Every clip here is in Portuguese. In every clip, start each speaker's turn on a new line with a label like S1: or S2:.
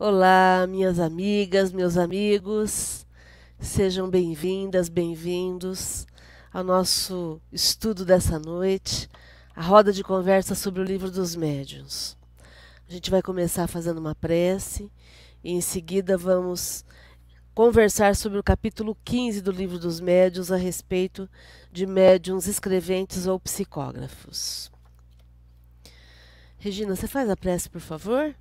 S1: Olá, minhas amigas, meus amigos, sejam bem-vindas, bem-vindos ao nosso estudo dessa noite, a roda de conversa sobre o livro dos médiuns. A gente vai começar fazendo uma prece e em seguida vamos conversar sobre o capítulo 15 do livro dos médiuns a respeito de médiuns escreventes ou psicógrafos. Regina, você faz a prece, por favor?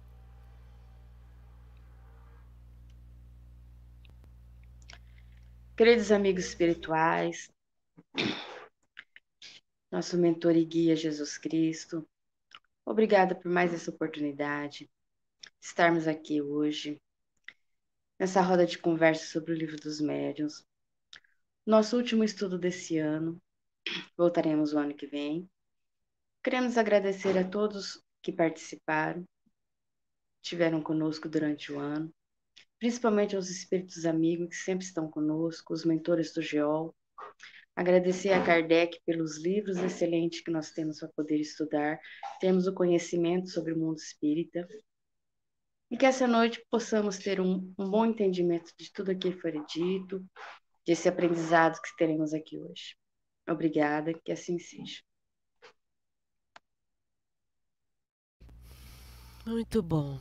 S2: Queridos amigos espirituais, nosso mentor e guia Jesus Cristo, obrigada por mais essa oportunidade de estarmos aqui hoje, nessa roda de conversa sobre o livro dos médiuns. Nosso último estudo desse ano, voltaremos o ano que vem. Queremos agradecer a todos que participaram, estiveram conosco durante o ano principalmente aos espíritos amigos que sempre estão conosco, os mentores do GEOL. Agradecer a Kardec pelos livros excelentes que nós temos para poder estudar, temos o conhecimento sobre o mundo espírita. E que essa noite possamos ter um, um bom entendimento de tudo aquilo que foi dito, desse aprendizado que teremos aqui hoje. Obrigada, que assim seja.
S1: Muito bom.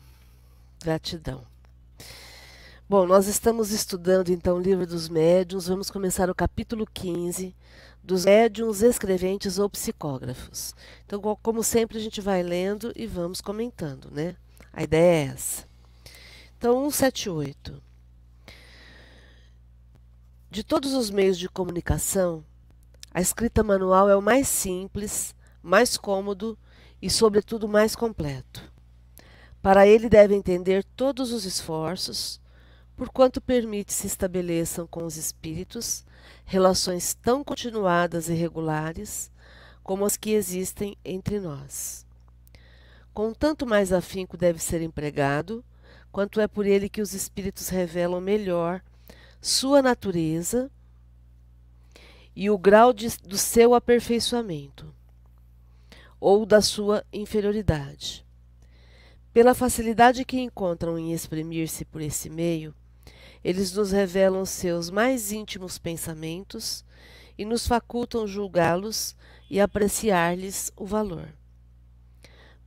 S1: Gratidão. Bom, nós estamos estudando então o livro dos médiuns, vamos começar o capítulo 15 dos médiuns escreventes ou psicógrafos. Então, como sempre, a gente vai lendo e vamos comentando, né? A ideia é essa. Então, 178. De todos os meios de comunicação, a escrita manual é o mais simples, mais cômodo e, sobretudo, mais completo. Para ele deve entender todos os esforços, porquanto permite se estabeleçam com os espíritos relações tão continuadas e regulares como as que existem entre nós. Com tanto mais afinco deve ser empregado, quanto é por ele que os espíritos revelam melhor sua natureza e o grau de, do seu aperfeiçoamento ou da sua inferioridade. Pela facilidade que encontram em exprimir-se por esse meio, eles nos revelam seus mais íntimos pensamentos e nos facultam julgá-los e apreciar-lhes o valor.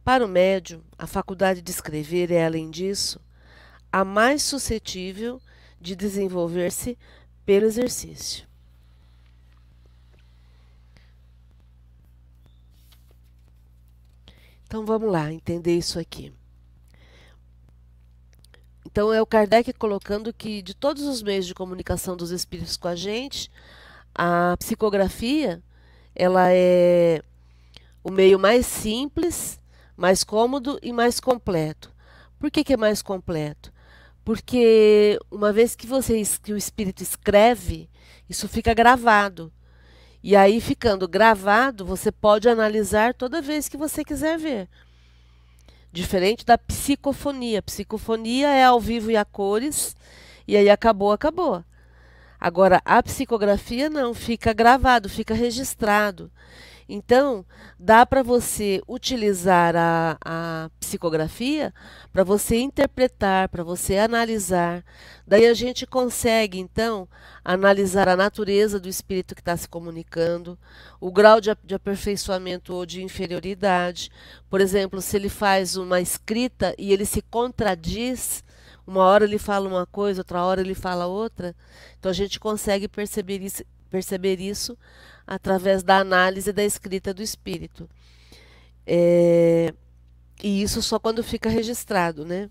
S1: Para o médium, a faculdade de escrever é, além disso, a mais suscetível de desenvolver-se pelo exercício. Então vamos lá, entender isso aqui. Então é o Kardec colocando que de todos os meios de comunicação dos espíritos com a gente, a psicografia ela é o meio mais simples, mais cômodo e mais completo. Por que, que é mais completo? Porque uma vez que você que o espírito escreve, isso fica gravado. E aí, ficando gravado, você pode analisar toda vez que você quiser ver. Diferente da psicofonia. Psicofonia é ao vivo e a cores, e aí acabou, acabou. Agora, a psicografia não, fica gravado, fica registrado. Então, dá para você utilizar a, a psicografia para você interpretar, para você analisar. Daí a gente consegue, então, analisar a natureza do espírito que está se comunicando, o grau de, de aperfeiçoamento ou de inferioridade. Por exemplo, se ele faz uma escrita e ele se contradiz, uma hora ele fala uma coisa, outra hora ele fala outra. Então a gente consegue perceber isso, perceber isso através da análise da escrita do espírito. É, e isso só quando fica registrado, né?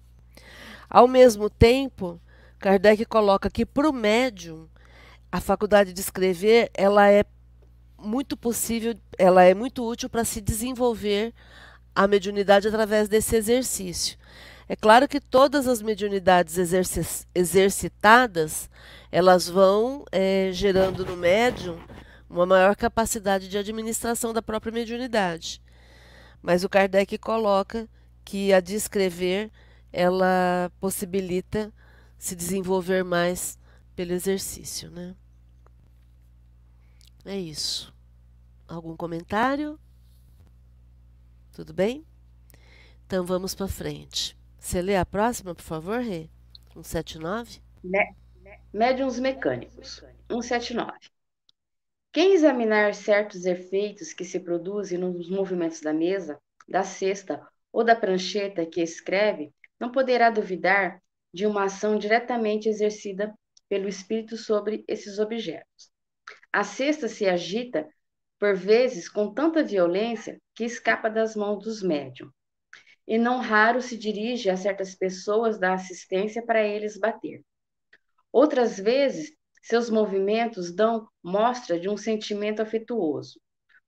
S1: Ao mesmo tempo, Kardec coloca que para o médium a faculdade de escrever ela é muito possível, ela é muito útil para se desenvolver a mediunidade através desse exercício. É claro que todas as mediunidades exercitadas elas vão é, gerando no médium uma maior capacidade de administração da própria mediunidade. Mas o Kardec coloca que a de escrever ela possibilita se desenvolver mais pelo exercício, né? É isso. Algum comentário? Tudo bem? Então vamos para frente. Você lê a próxima, por favor, Rê? 179?
S2: Médiuns mecânicos. 179. Quem examinar certos efeitos que se produzem nos movimentos da mesa, da cesta ou da prancheta que escreve, não poderá duvidar de uma ação diretamente exercida pelo espírito sobre esses objetos. A cesta se agita, por vezes, com tanta violência que escapa das mãos dos médiums, e não raro se dirige a certas pessoas da assistência para eles bater. Outras vezes, seus movimentos dão mostra de um sentimento afetuoso.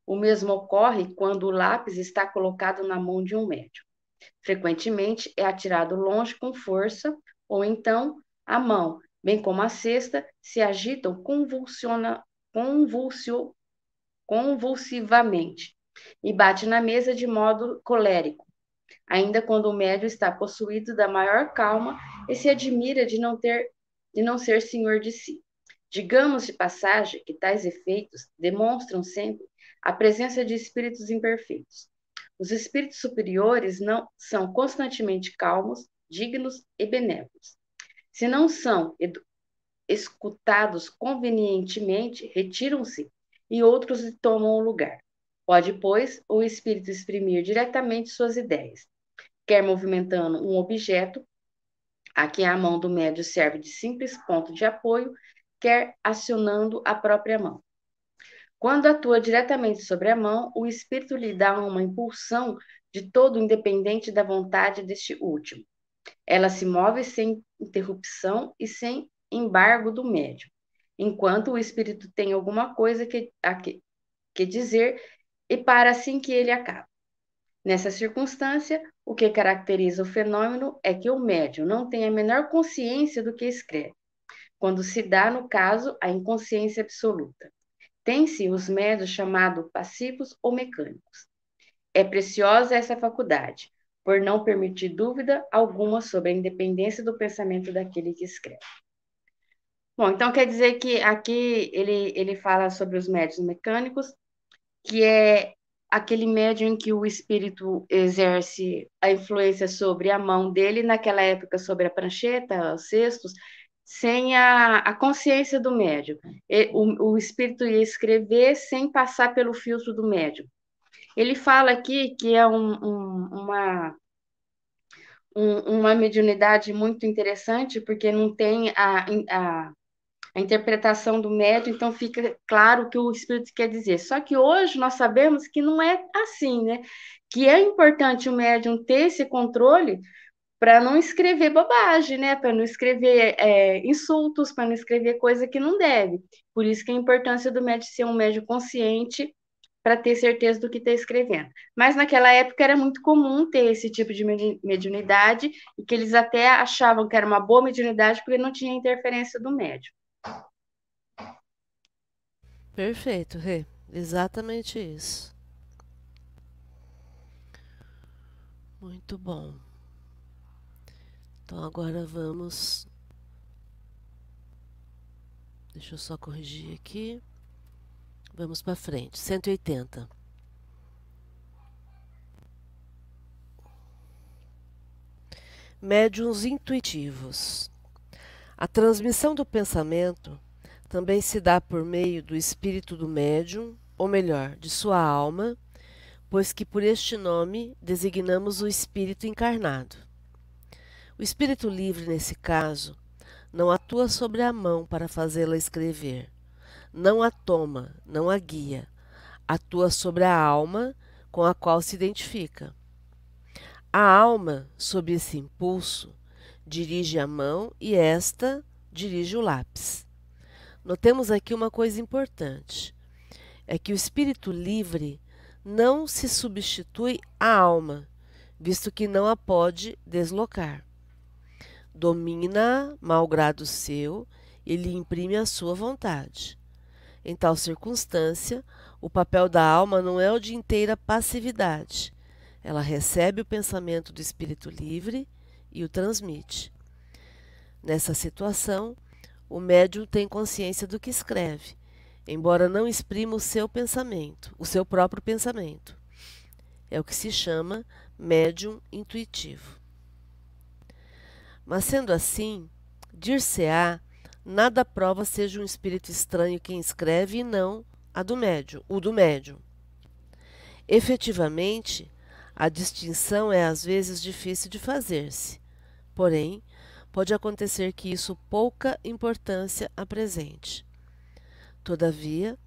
S2: O mesmo ocorre quando o lápis está colocado na mão de um médium. Frequentemente é atirado longe com força, ou então a mão, bem como a cesta, se agitam convulsiona, convulsio, convulsivamente e bate na mesa de modo colérico. Ainda quando o médium está possuído da maior calma e se admira de não ter de não ser senhor de si. Digamos de passagem que tais efeitos demonstram sempre a presença de espíritos imperfeitos. Os espíritos superiores não são constantemente calmos, dignos e benévolos. Se não são escutados convenientemente, retiram-se e outros lhe tomam o lugar. Pode, pois, o espírito exprimir diretamente suas ideias, quer movimentando um objeto, Aqui a mão do médio serve de simples ponto de apoio, quer acionando a própria mão. Quando atua diretamente sobre a mão, o espírito lhe dá uma impulsão de todo independente da vontade deste último. Ela se move sem interrupção e sem embargo do médium, enquanto o espírito tem alguma coisa que, a que, que dizer e para assim que ele acaba. Nessa circunstância, o que caracteriza o fenômeno é que o médium não tem a menor consciência do que escreve, quando se dá, no caso, a inconsciência absoluta. Tem-se os médios chamados passivos ou mecânicos. É preciosa essa faculdade, por não permitir dúvida alguma sobre a independência do pensamento daquele que escreve. Bom, então quer dizer que aqui ele, ele fala sobre os médios mecânicos, que é aquele médium em que o espírito exerce a influência sobre a mão dele, naquela época sobre a prancheta, os cestos, sem a, a consciência do médium. O, o espírito ia escrever sem passar pelo filtro do médium. Ele fala aqui que é um, um, uma, um, uma mediunidade muito interessante, porque não tem a, a a interpretação do médium, então fica claro o que o espírito quer dizer. Só que hoje nós sabemos que não é assim, né? Que é importante o médium ter esse controle para não escrever bobagem, né? Para não escrever é, insultos, para não escrever coisa que não deve. Por isso que a importância do médium ser um médium consciente para ter certeza do que está escrevendo. Mas naquela época era muito comum ter esse tipo de mediunidade e que eles até achavam que era uma boa mediunidade porque não tinha interferência do médium.
S1: Perfeito, Rê. Exatamente isso. Muito bom. Então agora vamos. Deixa eu só corrigir aqui. Vamos para frente. 180. Médiuns intuitivos. A transmissão do pensamento também se dá por meio do espírito do médium, ou melhor, de sua alma, pois que por este nome designamos o espírito encarnado. O espírito livre, nesse caso, não atua sobre a mão para fazê-la escrever, não a toma, não a guia, atua sobre a alma com a qual se identifica. A alma, sob esse impulso, dirige a mão e esta dirige o lápis. Notemos aqui uma coisa importante: é que o espírito livre não se substitui à alma, visto que não a pode deslocar. Domina-a, malgrado seu, e lhe imprime a sua vontade. Em tal circunstância, o papel da alma não é o de inteira passividade. Ela recebe o pensamento do espírito livre e o transmite. Nessa situação, o médium tem consciência do que escreve, embora não exprima o seu pensamento, o seu próprio pensamento. É o que se chama médium intuitivo. Mas sendo assim, dir-se-á, nada prova seja um espírito estranho quem escreve e não a do médium, o do médium. Efetivamente, a distinção é às vezes difícil de fazer-se. Porém, pode acontecer que isso pouca importância apresente. Todavia,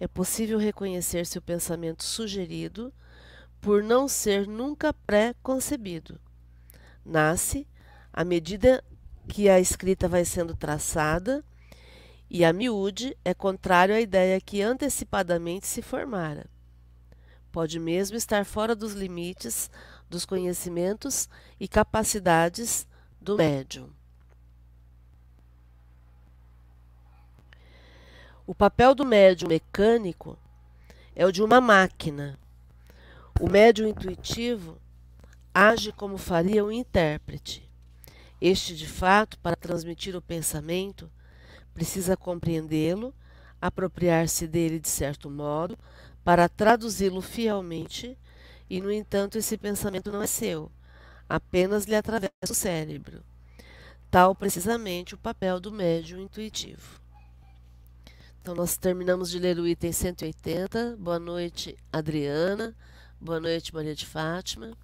S1: é possível reconhecer se o pensamento sugerido por não ser nunca pré-concebido. Nasce à medida que a escrita vai sendo traçada e a miúde é contrário à ideia que antecipadamente se formara. Pode mesmo estar fora dos limites dos conhecimentos e capacidades do médium. O papel do médium mecânico é o de uma máquina. O médium intuitivo age como faria um intérprete. Este, de fato, para transmitir o pensamento, precisa compreendê-lo, apropriar-se dele de certo modo, para traduzi-lo fielmente, e, no entanto, esse pensamento não é seu, apenas lhe atravessa o cérebro. Tal precisamente o papel do médium intuitivo. Então, nós terminamos de ler o item 180. Boa noite, Adriana. Boa noite, Maria de Fátima.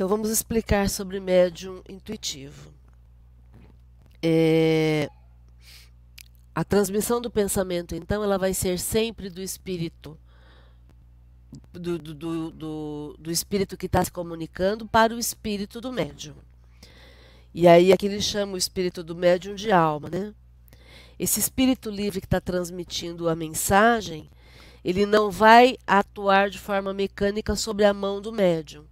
S1: Então, vamos explicar sobre médium intuitivo. É, a transmissão do pensamento, então, ela vai ser sempre do espírito, do, do, do, do espírito que está se comunicando para o espírito do médium. E aí aqui ele chama o espírito do médium de alma, né? Esse espírito livre que está transmitindo a mensagem, ele não vai atuar de forma mecânica sobre a mão do médium.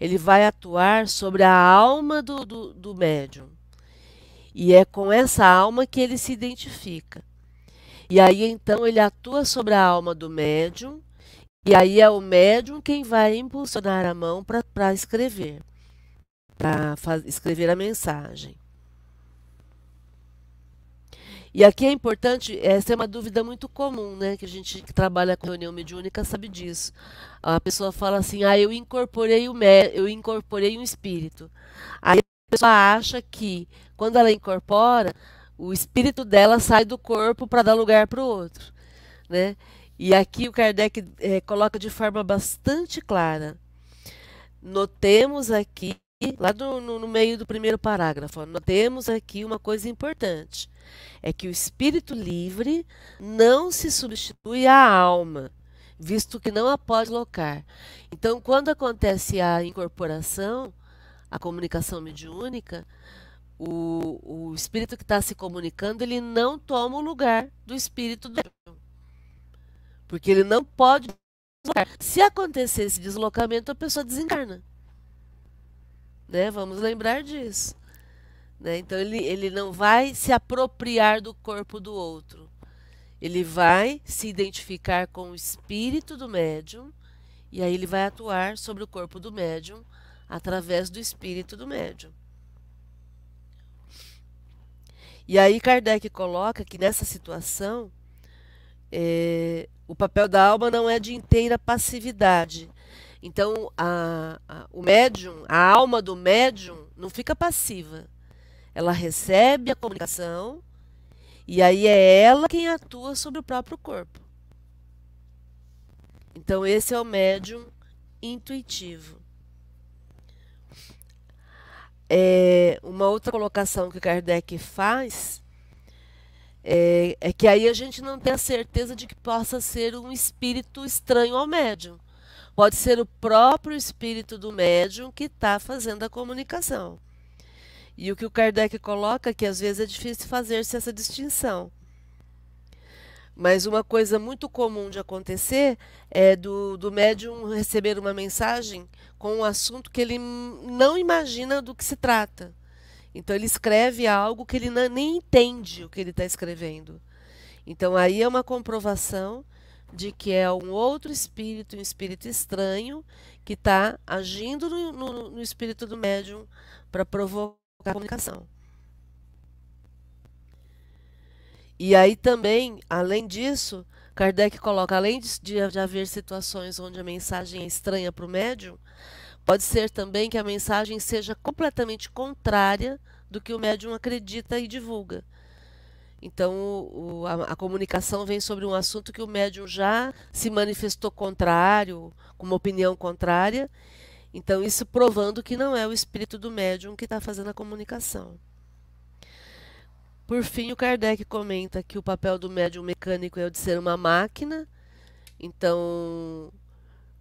S1: Ele vai atuar sobre a alma do, do, do médium. E é com essa alma que ele se identifica. E aí então ele atua sobre a alma do médium, e aí é o médium quem vai impulsionar a mão para escrever, para escrever a mensagem. E aqui é importante, essa é uma dúvida muito comum, né? Que a gente que trabalha com reunião mediúnica sabe disso. A pessoa fala assim, ah, eu incorporei o eu incorporei um espírito. Aí a pessoa acha que quando ela incorpora, o espírito dela sai do corpo para dar lugar para o outro. Né? E aqui o Kardec é, coloca de forma bastante clara. Notemos aqui, lá no, no, no meio do primeiro parágrafo, notemos aqui uma coisa importante. É que o espírito livre não se substitui à alma, visto que não a pode locar. Então, quando acontece a incorporação, a comunicação mediúnica, o, o espírito que está se comunicando, ele não toma o lugar do espírito do porque ele não pode deslocar. Se acontecer esse deslocamento, a pessoa desencarna. Né? Vamos lembrar disso. Né? Então ele, ele não vai se apropriar do corpo do outro. Ele vai se identificar com o espírito do médium e aí ele vai atuar sobre o corpo do médium através do espírito do médium. E aí Kardec coloca que nessa situação é, o papel da alma não é de inteira passividade. Então a, a, o médium, a alma do médium não fica passiva. Ela recebe a comunicação e aí é ela quem atua sobre o próprio corpo. Então esse é o médium intuitivo. É, uma outra colocação que Kardec faz é, é, que aí a gente não tem a certeza de que possa ser um espírito estranho ao médium. Pode ser o próprio espírito do médium que está fazendo a comunicação. E o que o Kardec coloca é que às vezes é difícil fazer-se essa distinção. Mas uma coisa muito comum de acontecer é do, do médium receber uma mensagem com um assunto que ele não imagina do que se trata. Então ele escreve algo que ele não, nem entende o que ele está escrevendo. Então aí é uma comprovação de que é um outro espírito, um espírito estranho, que está agindo no, no, no espírito do médium para provocar a comunicação. E aí também, além disso, Kardec coloca, além de, de haver situações onde a mensagem é estranha para o médium, Pode ser também que a mensagem seja completamente contrária do que o médium acredita e divulga. Então, o, a, a, comunicação vem sobre um assunto que o médium já se manifestou contrário, com uma opinião contrária. Então, isso provando que não é o espírito do médium que está fazendo a comunicação. Por fim, o Kardec comenta que o papel do médium mecânico é o de ser uma máquina. Então,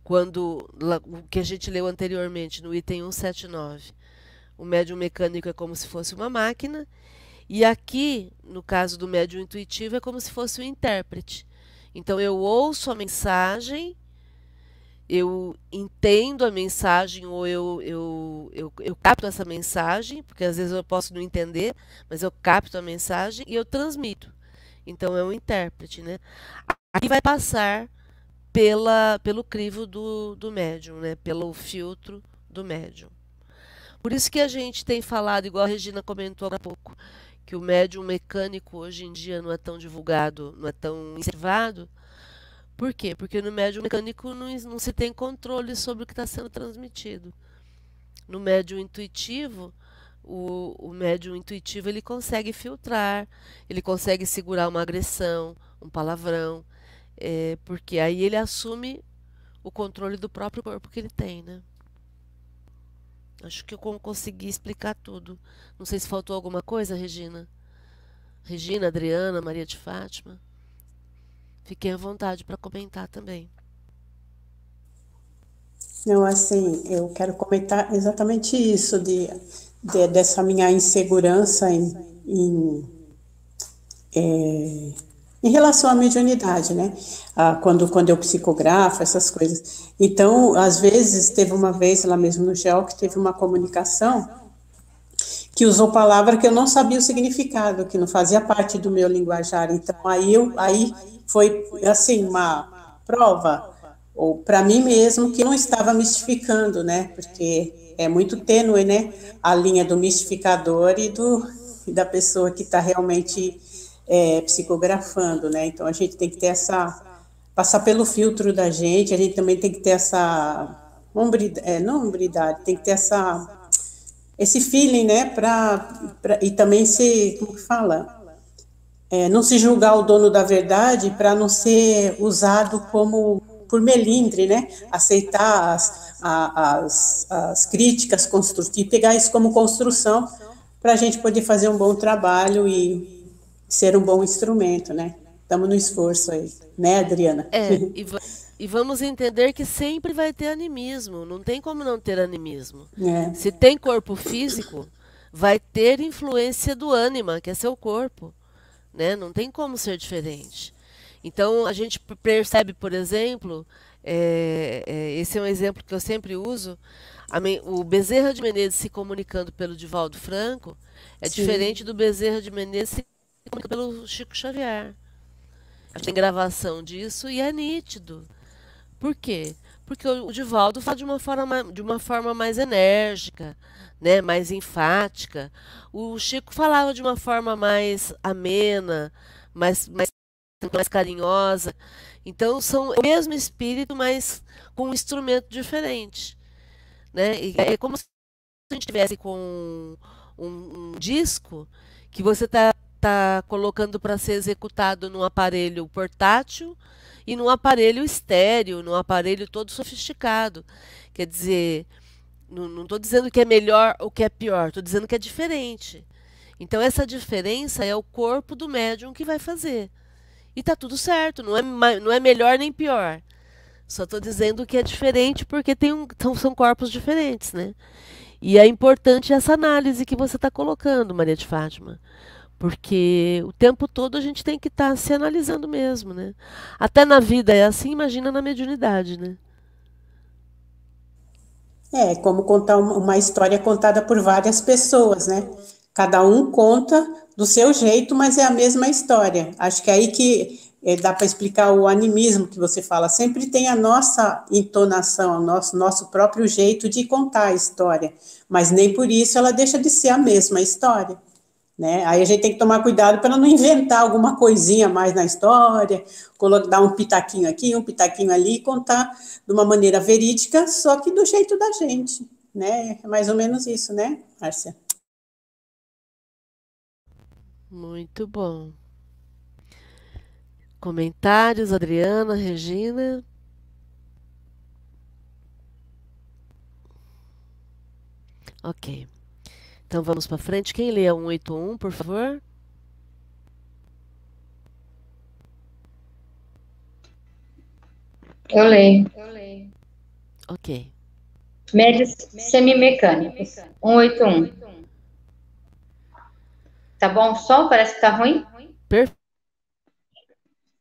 S1: quando o que a gente leu anteriormente no item 179, o médium mecânico é como se fosse uma máquina, e aqui, no caso do médium intuitivo, é como se fosse um intérprete. Então, eu ouço a mensagem eu entendo a mensagem ou eu, eu, eu, eu capto essa mensagem, porque às vezes eu posso não entender, mas eu capto a mensagem e eu transmito. Então é um intérprete, né? Aqui vai passar pela, pelo crivo do, do médium, né? pelo filtro do médium. Por isso que a gente tem falado, igual a Regina comentou há pouco, que o médium mecânico hoje em dia não é tão divulgado, não é tão incentivado, por quê? Porque no médium mecânico não, não se tem controle sobre o que está sendo transmitido. No médium intuitivo, o, o médium intuitivo ele consegue filtrar, ele consegue segurar uma agressão, um palavrão, é, porque aí ele assume o controle do próprio corpo que ele tem, né? Acho que eu consegui explicar tudo. Não sei se faltou alguma coisa, Regina. Regina, Adriana, Maria de Fátima. Fiquem à vontade para comentar também.
S3: Não, assim, eu quero comentar exatamente isso, de, de dessa minha insegurança em, em, é, em relação à mediunidade, né? Ah, quando, quando eu psicografo, essas coisas. Então, às vezes, teve uma vez lá mesmo no GEL que teve uma comunicação que usou palavra que eu não sabia o significado, que não fazia parte do meu linguajar. Então, aí eu, aí foi assim uma prova ou para mim mesmo que não estava mistificando, né? Porque é muito tênue, né? A linha do mistificador e do da pessoa que está realmente é, psicografando, né? Então a gente tem que ter essa passar pelo filtro da gente, a gente também tem que ter essa hombridade, é, não hombridade, tem que ter essa esse feeling, né? Para e também se como que fala é, não se julgar o dono da verdade para não ser usado como por melindre, né? Aceitar as, as, as críticas construtivas, pegar isso como construção para a gente poder fazer um bom trabalho e ser um bom instrumento, né? Estamos no esforço aí, né, Adriana?
S1: É, e, e, vamos entender que sempre vai ter animismo, não tem como não ter animismo. É. Se tem corpo físico, vai ter influência do ânima, que é seu corpo né? Não tem como ser diferente. Então a gente percebe, por exemplo, é, é, esse é um exemplo que eu sempre uso. o Bezerra de Menezes se comunicando pelo Divaldo Franco é Sim. diferente do Bezerra de Menezes se comunicando pelo Chico Xavier. Tem gravação disso e é nítido. Por quê? Porque o Divaldo fala de uma forma, de uma forma mais enérgica, né, mais enfática. O Chico falava de uma forma mais amena, mais, mais, mais carinhosa. Então são o mesmo espírito, mas com um instrumento diferente. Né? E é como se a gente tivesse com um, um disco que você está tá colocando para ser executado num aparelho portátil e num aparelho estéreo, num aparelho todo sofisticado. Quer dizer, não estou dizendo que é melhor ou que é pior, estou dizendo que é diferente. Então, essa diferença é o corpo do médium que vai fazer. E está tudo certo, não é, não é melhor nem pior. Só estou dizendo que é diferente porque tem um, são, são corpos diferentes, né? E é importante essa análise que você está colocando, Maria de Fátima. Porque o tempo todo a gente tem que estar tá se analisando mesmo, né? Até na vida é assim, imagina na mediunidade, né?
S3: É, como contar uma história contada por várias pessoas, né? Cada um conta do seu jeito, mas é a mesma história. Acho que é aí que é, dá para explicar o animismo que você fala. Sempre tem a nossa entonação, o nosso, nosso próprio jeito de contar a história, mas nem por isso ela deixa de ser a mesma história. Né? Aí a gente tem que tomar cuidado para não inventar alguma coisinha mais na história, dar um pitaquinho aqui, um pitaquinho ali e contar de uma maneira verídica, só que do jeito da gente, né? É mais ou menos isso, né, Márcia?
S1: Muito bom. Comentários, Adriana, Regina. Ok. Então vamos para frente. Quem lê a 181, por favor?
S4: Eu leio. Eu leio.
S1: Ok.
S4: Médios semimecânicos. 181. Tá bom o som? Parece que tá ruim?
S1: Perfeito.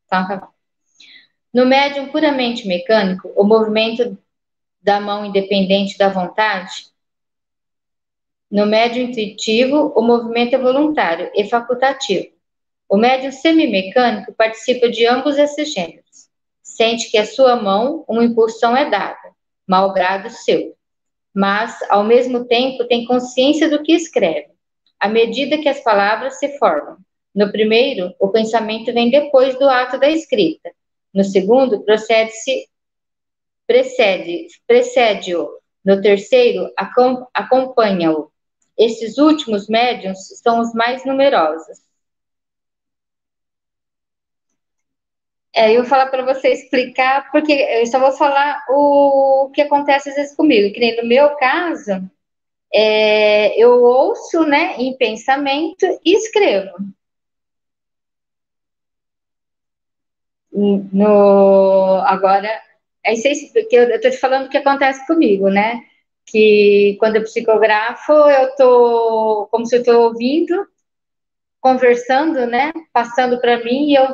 S4: Então, tá bom. No médium puramente mecânico, o movimento da mão independente da vontade no médio intuitivo, o movimento é voluntário e facultativo. O médio semimecânico participa de ambos esses gêneros. Sente que a sua mão uma impulsão é dada, malgrado seu. Mas, ao mesmo tempo, tem consciência do que escreve, à medida que as palavras se formam. No primeiro, o pensamento vem depois do ato da escrita. No segundo, procede-se precede, precede-o. No terceiro, acompanha-o. Esses últimos médiums são os mais numerosos. É, eu vou falar para você explicar, porque eu só vou falar o que acontece às vezes comigo, que nem no meu caso, é, eu ouço, né, em pensamento e escrevo. No, agora, é isso que eu estou te falando o que acontece comigo, né? Que quando eu psicografo, eu tô como se eu estou ouvindo, conversando, né, passando para mim e eu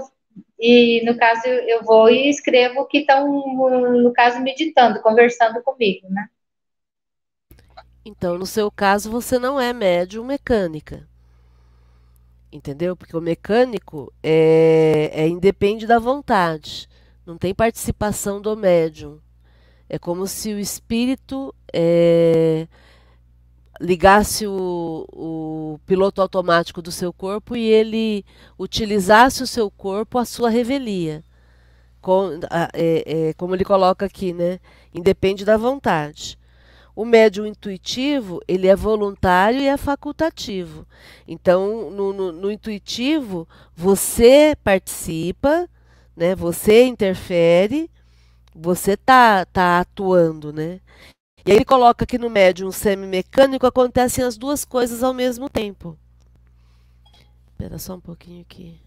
S4: e no caso eu vou e escrevo que estão no caso meditando, conversando comigo, né?
S1: Então, no seu caso, você não é médium mecânica. Entendeu? Porque o mecânico é, é independe da vontade. Não tem participação do médium. É como se o espírito é, ligasse o, o, piloto automático do seu corpo e ele utilizasse o seu corpo à sua revelia. Com, é, é, como ele coloca aqui, né? Independe da vontade. O médium intuitivo, ele é voluntário e é facultativo. Então, no, no, no intuitivo, você participa, né? você interfere, você tá, tá atuando, né? E aí ele coloca que no médium semimecânico acontecem as duas coisas ao mesmo tempo. Espera só um pouquinho aqui.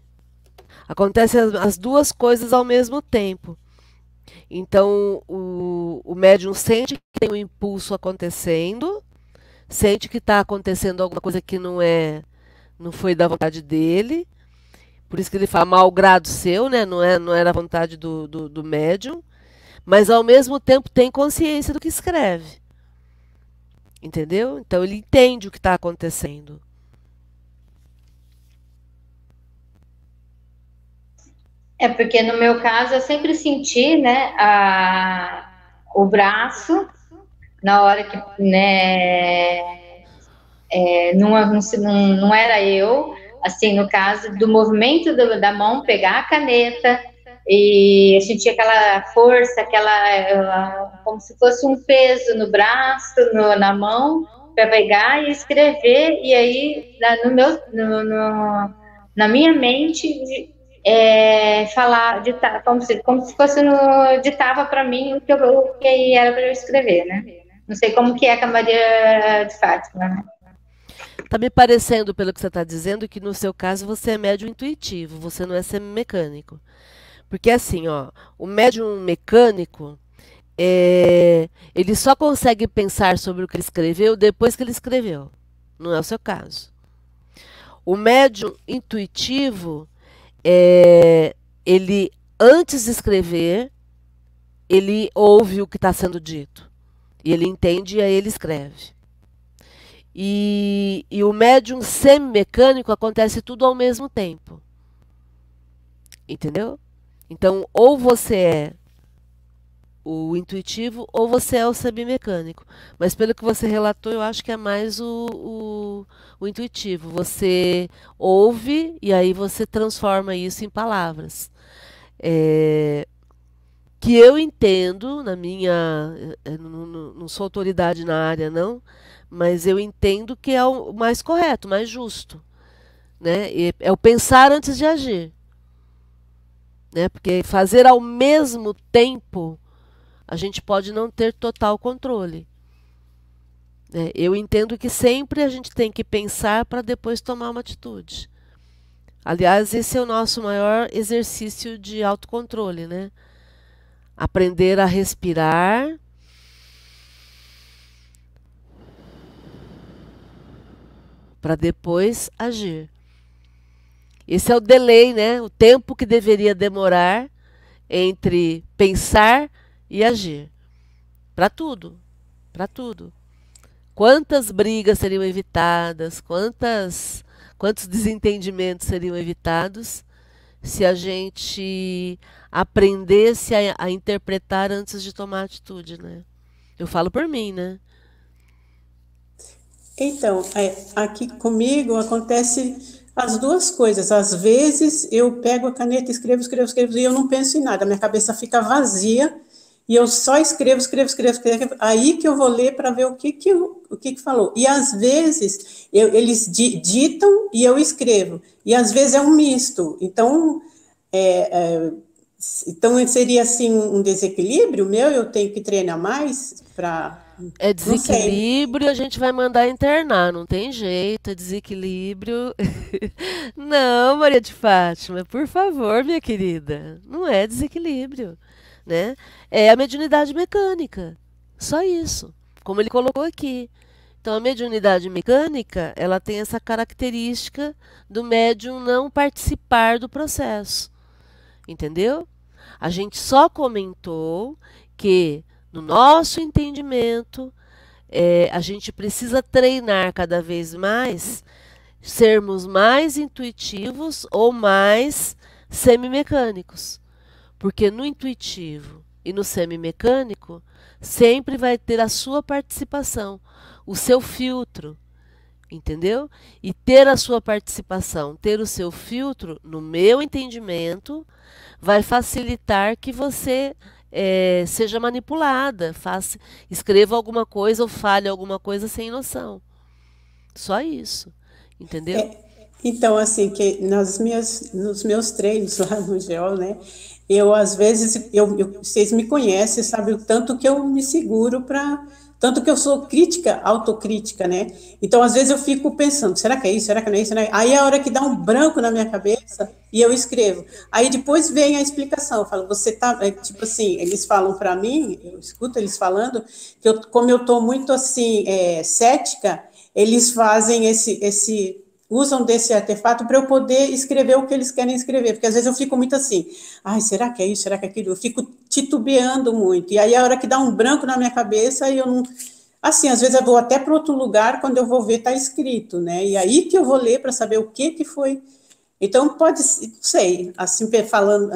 S1: Acontecem as, as duas coisas ao mesmo tempo. Então, o, o médium sente que tem um impulso acontecendo, sente que está acontecendo alguma coisa que não é, não foi da vontade dele. Por isso que ele fala malgrado seu, né? Não, é, não era a vontade do, do, do médium mas ao mesmo tempo tem consciência do que escreve. Entendeu? Então ele entende o que está acontecendo.
S4: É porque no meu caso eu sempre senti, né, a, o braço na hora que, né, é, não, não, não era eu, assim, no caso do movimento do, da mão pegar a caneta, e eu sentia aquela força, aquela como se fosse um peso no braço, no, na mão, para pegar e escrever, e aí no meu, no, no, na minha mente é, falar, ditar, como, se, como se fosse no, ditava para mim o que, eu, o que era para eu escrever, né? Não sei como que é com a Maria de Fátima, né?
S1: Tá me parecendo, pelo que você está dizendo, que no seu caso você é médio intuitivo, você não é semimecânico. Porque assim, ó, o médium mecânico, é, ele só consegue pensar sobre o que ele escreveu depois que ele escreveu. Não é o seu caso. O médium intuitivo, é, ele antes de escrever, ele ouve o que está sendo dito. E ele entende e aí ele escreve. E, e o médium semi-mecânico acontece tudo ao mesmo tempo. Entendeu? Então, ou você é o intuitivo ou você é o semimecânico. Mas pelo que você relatou, eu acho que é mais o, o, o intuitivo. Você ouve e aí você transforma isso em palavras. É, que eu entendo na minha. Eh, não, não, não sou autoridade na área, não, mas eu entendo que é o mais correto, mais justo. Né? é o pensar antes de agir. Né? Porque fazer ao mesmo tempo a gente pode não ter total controle. É, eu entendo que sempre a gente tem que pensar para depois tomar uma atitude. Aliás, esse é o nosso maior exercício de autocontrole, né? Aprender a respirar. Para depois agir. Esse é o delay, né? O tempo que deveria demorar entre pensar e agir. Para tudo. Para tudo. Quantas brigas seriam evitadas, quantas, quantos desentendimentos seriam evitados se a gente aprendesse a, a interpretar antes de tomar atitude, né? Eu falo por mim, né?
S3: Então, é, aqui comigo acontece as duas coisas. Às vezes eu pego a caneta, escrevo, escrevo, escrevo e eu não penso em nada. Minha cabeça fica vazia e eu só escrevo, escrevo, escrevo, escrevo, aí que eu vou ler para ver o que que, o que que falou. E às vezes eu, eles ditam e eu escrevo, e às vezes é um misto. Então, é, é, então seria assim um desequilíbrio meu, eu tenho que treinar mais para.
S1: É desequilíbrio, a gente vai mandar internar, não tem jeito, é desequilíbrio. não, Maria de Fátima, por favor, minha querida, não é desequilíbrio né? É a mediunidade mecânica. Só isso, como ele colocou aqui. Então, a mediunidade mecânica, ela tem essa característica do médium não participar do processo. Entendeu? A gente só comentou que, no nosso entendimento, é, a gente precisa treinar cada vez mais, sermos mais intuitivos ou mais semimecânicos. Porque no intuitivo e no semimecânico sempre vai ter a sua participação, o seu filtro, entendeu? E ter a sua participação, ter o seu filtro, no meu entendimento, vai facilitar que você é, seja manipulada, faça, escreva alguma coisa ou fale alguma coisa sem noção. Só isso, entendeu?
S3: É, então, assim, que nas minhas, nos meus treinos lá no GEO, né, eu às vezes, eu, eu, vocês me conhecem, sabe o tanto que eu me seguro para, tanto que eu sou crítica, autocrítica, né? Então, às vezes eu fico pensando, será que é isso, será que não é isso? Né? Aí é a hora que dá um branco na minha cabeça e eu escrevo. Aí depois vem a explicação, eu falo, você tá, é, tipo assim, eles falam para mim, eu escuto eles falando, que eu, como eu tô muito assim, é, cética, eles fazem esse, esse usam desse artefato para eu poder escrever o que eles querem escrever, porque às vezes eu fico muito assim, ai, será que é isso, será que é aquilo? Eu fico titubeando muito, e aí a hora que dá um branco na minha cabeça, eu não... Assim, às vezes eu vou até para outro lugar, quando eu vou ver está escrito, né? E aí que eu vou ler para saber o que que foi... Então, pode, não sei, assim, falando,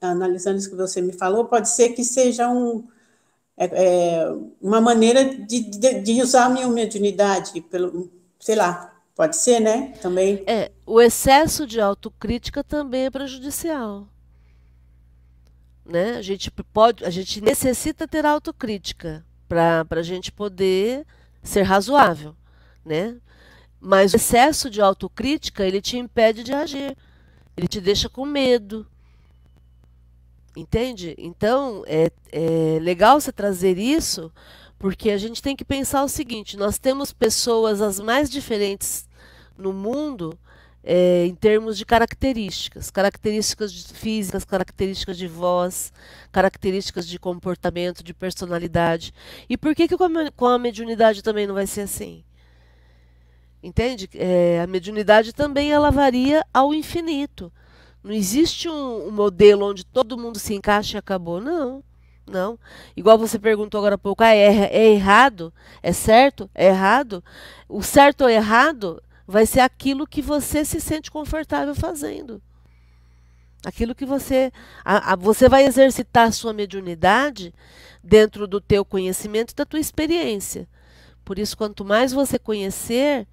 S3: analisando isso que você me falou, pode ser que seja um... É, é, uma maneira de, de, de usar a minha mediunidade, pelo, sei lá, Pode ser, né? Também.
S1: É, o excesso de autocrítica também é prejudicial. Né? A gente pode, a gente necessita ter autocrítica para a gente poder ser razoável, né? Mas o excesso de autocrítica ele te impede de agir, ele te deixa com medo, entende? Então é, é legal você trazer isso porque a gente tem que pensar o seguinte: nós temos pessoas as mais diferentes no mundo é, em termos de características, características físicas, características de voz, características de comportamento, de personalidade. E por que, que com a mediunidade também não vai ser assim? Entende? É, a mediunidade também ela varia ao infinito. Não existe um, um modelo onde todo mundo se encaixa e acabou. Não. Não. Igual você perguntou agora há pouco, ah, é, é errado? É certo? É errado? O certo ou errado vai ser aquilo que você se sente confortável fazendo. Aquilo que você. A, a, você vai exercitar a sua mediunidade dentro do teu conhecimento e da tua experiência. Por isso, quanto mais você conhecer,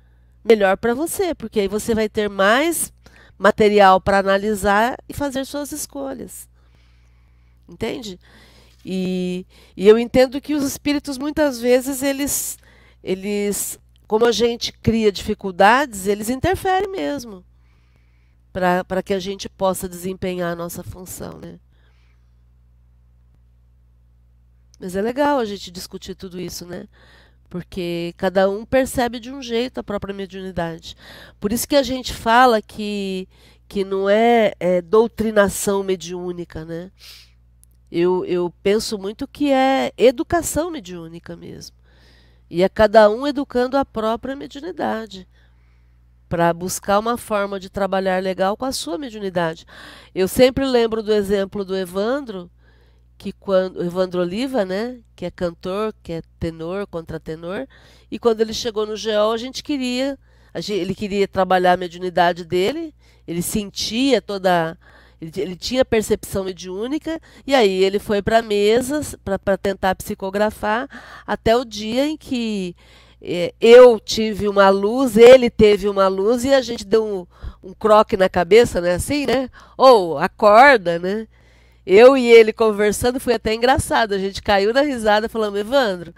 S1: melhor para você, porque aí você vai ter mais material para analisar e fazer suas escolhas. Entende? E, e eu entendo que os espíritos muitas vezes eles eles como a gente cria dificuldades, eles interferem mesmo para que a gente possa desempenhar a nossa função, né? Mas é legal a gente discutir tudo isso, né? Porque cada um percebe de um jeito a própria mediunidade. Por isso que a gente fala que, que não é, é doutrinação mediúnica, né? Eu, eu penso muito que é educação mediúnica mesmo. E é cada um educando a própria mediunidade para buscar uma forma de trabalhar legal com a sua mediunidade. Eu sempre lembro do exemplo do Evandro, que quando Evandro Oliva, né, que é cantor, que é tenor, contratenor, e quando ele chegou no GEO, a gente queria, a gente, ele queria trabalhar a mediunidade dele, ele sentia toda ele, ele tinha percepção mediúnica e aí ele foi para mesas para tentar psicografar até o dia em que é, eu tive uma luz, ele teve uma luz e a gente deu um, um croque na cabeça, né? Assim, né? Ou acorda, né? Eu e ele conversando foi até engraçado. A gente caiu na risada falando, Evandro,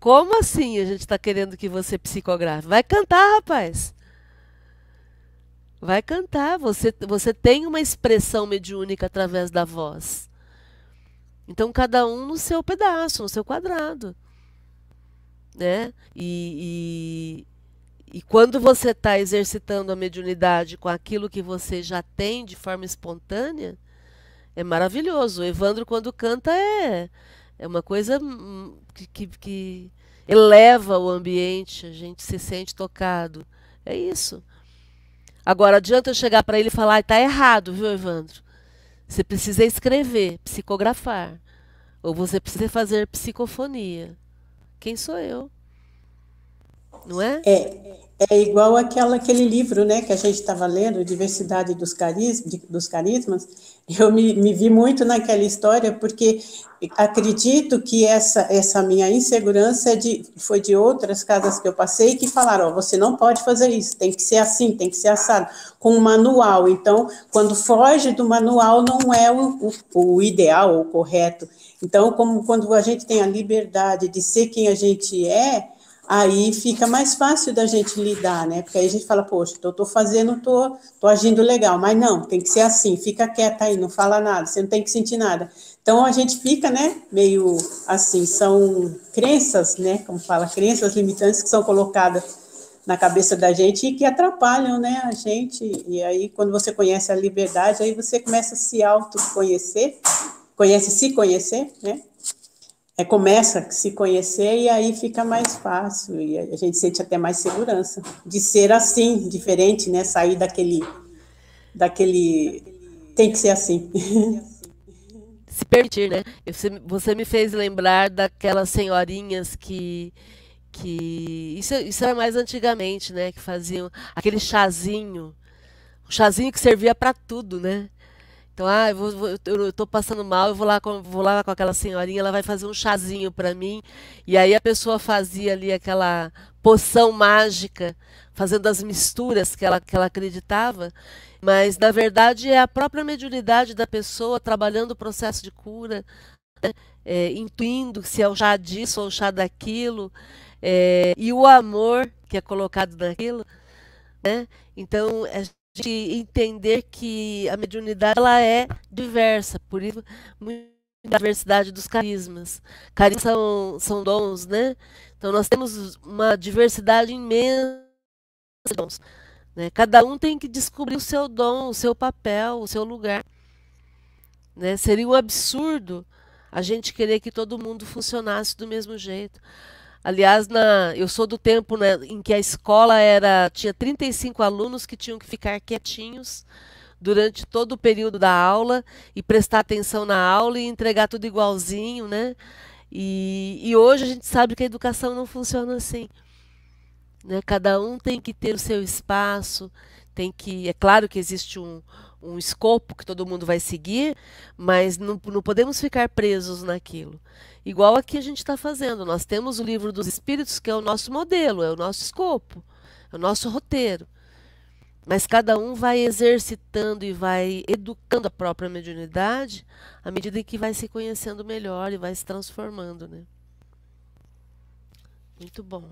S1: como assim a gente está querendo que você psicografe? Vai cantar, rapaz. Vai cantar. Você, você tem uma expressão mediúnica através da voz. Então, cada um no seu pedaço, no seu quadrado. Né? E, e, e quando você está exercitando a mediunidade com aquilo que você já tem de forma espontânea, é maravilhoso. O Evandro, quando canta, é, é uma coisa hum, que, que, que eleva o ambiente, a gente se sente tocado. É isso. Agora, adianta eu chegar para ele e falar, está errado, viu, Evandro? Você precisa escrever, psicografar. Ou você precisa fazer psicofonia. Quem sou eu? Não é?
S3: É, é igual aquela, aquele livro né, que a gente estava lendo, Diversidade dos, Carismas, dos Carismas. Eu me, me vi muito naquela história, porque acredito que essa, essa minha insegurança é de, foi de outras casas que eu passei que falaram: oh, você não pode fazer isso, tem que ser assim, tem que ser assado, com um manual. Então, quando foge do manual, não é o, o, o ideal, o correto. Então, como quando a gente tem a liberdade de ser quem a gente é aí fica mais fácil da gente lidar, né? Porque aí a gente fala, poxa, eu estou fazendo, tô, tô agindo legal, mas não, tem que ser assim, fica quieta aí, não fala nada, você não tem que sentir nada. Então a gente fica, né, meio assim, são crenças, né, como fala, crenças limitantes que são colocadas na cabeça da gente e que atrapalham, né, a gente. E aí quando você conhece a liberdade, aí você começa a se autoconhecer, conhece se conhecer, né? É, começa a se conhecer e aí fica mais fácil e a gente sente até mais segurança de ser assim, diferente, né? Sair daquele, daquele, tem que ser assim.
S1: Se permitir, né? Você, me fez lembrar daquelas senhorinhas que que isso, isso era mais antigamente, né? Que faziam aquele chazinho, um chazinho que servia para tudo, né? Então, ah, eu, vou, eu tô passando mal, eu vou lá, com, vou lá com aquela senhorinha, ela vai fazer um chazinho para mim. E aí a pessoa fazia ali aquela poção mágica, fazendo as misturas que ela, que ela acreditava. Mas, na verdade, é a própria mediunidade da pessoa trabalhando o processo de cura, né? é, intuindo se é o chá disso ou o chá daquilo, é, e o amor que é colocado naquilo. Né? Então, de entender que a mediunidade ela é diversa, por isso a diversidade dos carismas. Carismas são, são dons, né? Então nós temos uma diversidade imensa de dons. Né? Cada um tem que descobrir o seu dom, o seu papel, o seu lugar. Né? Seria um absurdo a gente querer que todo mundo funcionasse do mesmo jeito. Aliás, na, eu sou do tempo né, em que a escola era tinha 35 alunos que tinham que ficar quietinhos durante todo o período da aula e prestar atenção na aula e entregar tudo igualzinho, né? E, e hoje a gente sabe que a educação não funciona assim. Né? Cada um tem que ter o seu espaço, tem que. É claro que existe um, um escopo que todo mundo vai seguir, mas não, não podemos ficar presos naquilo. Igual aqui a gente está fazendo. Nós temos o livro dos Espíritos, que é o nosso modelo, é o nosso escopo, é o nosso roteiro. Mas cada um vai exercitando e vai educando a própria mediunidade à medida que vai se conhecendo melhor e vai se transformando. Né? Muito bom.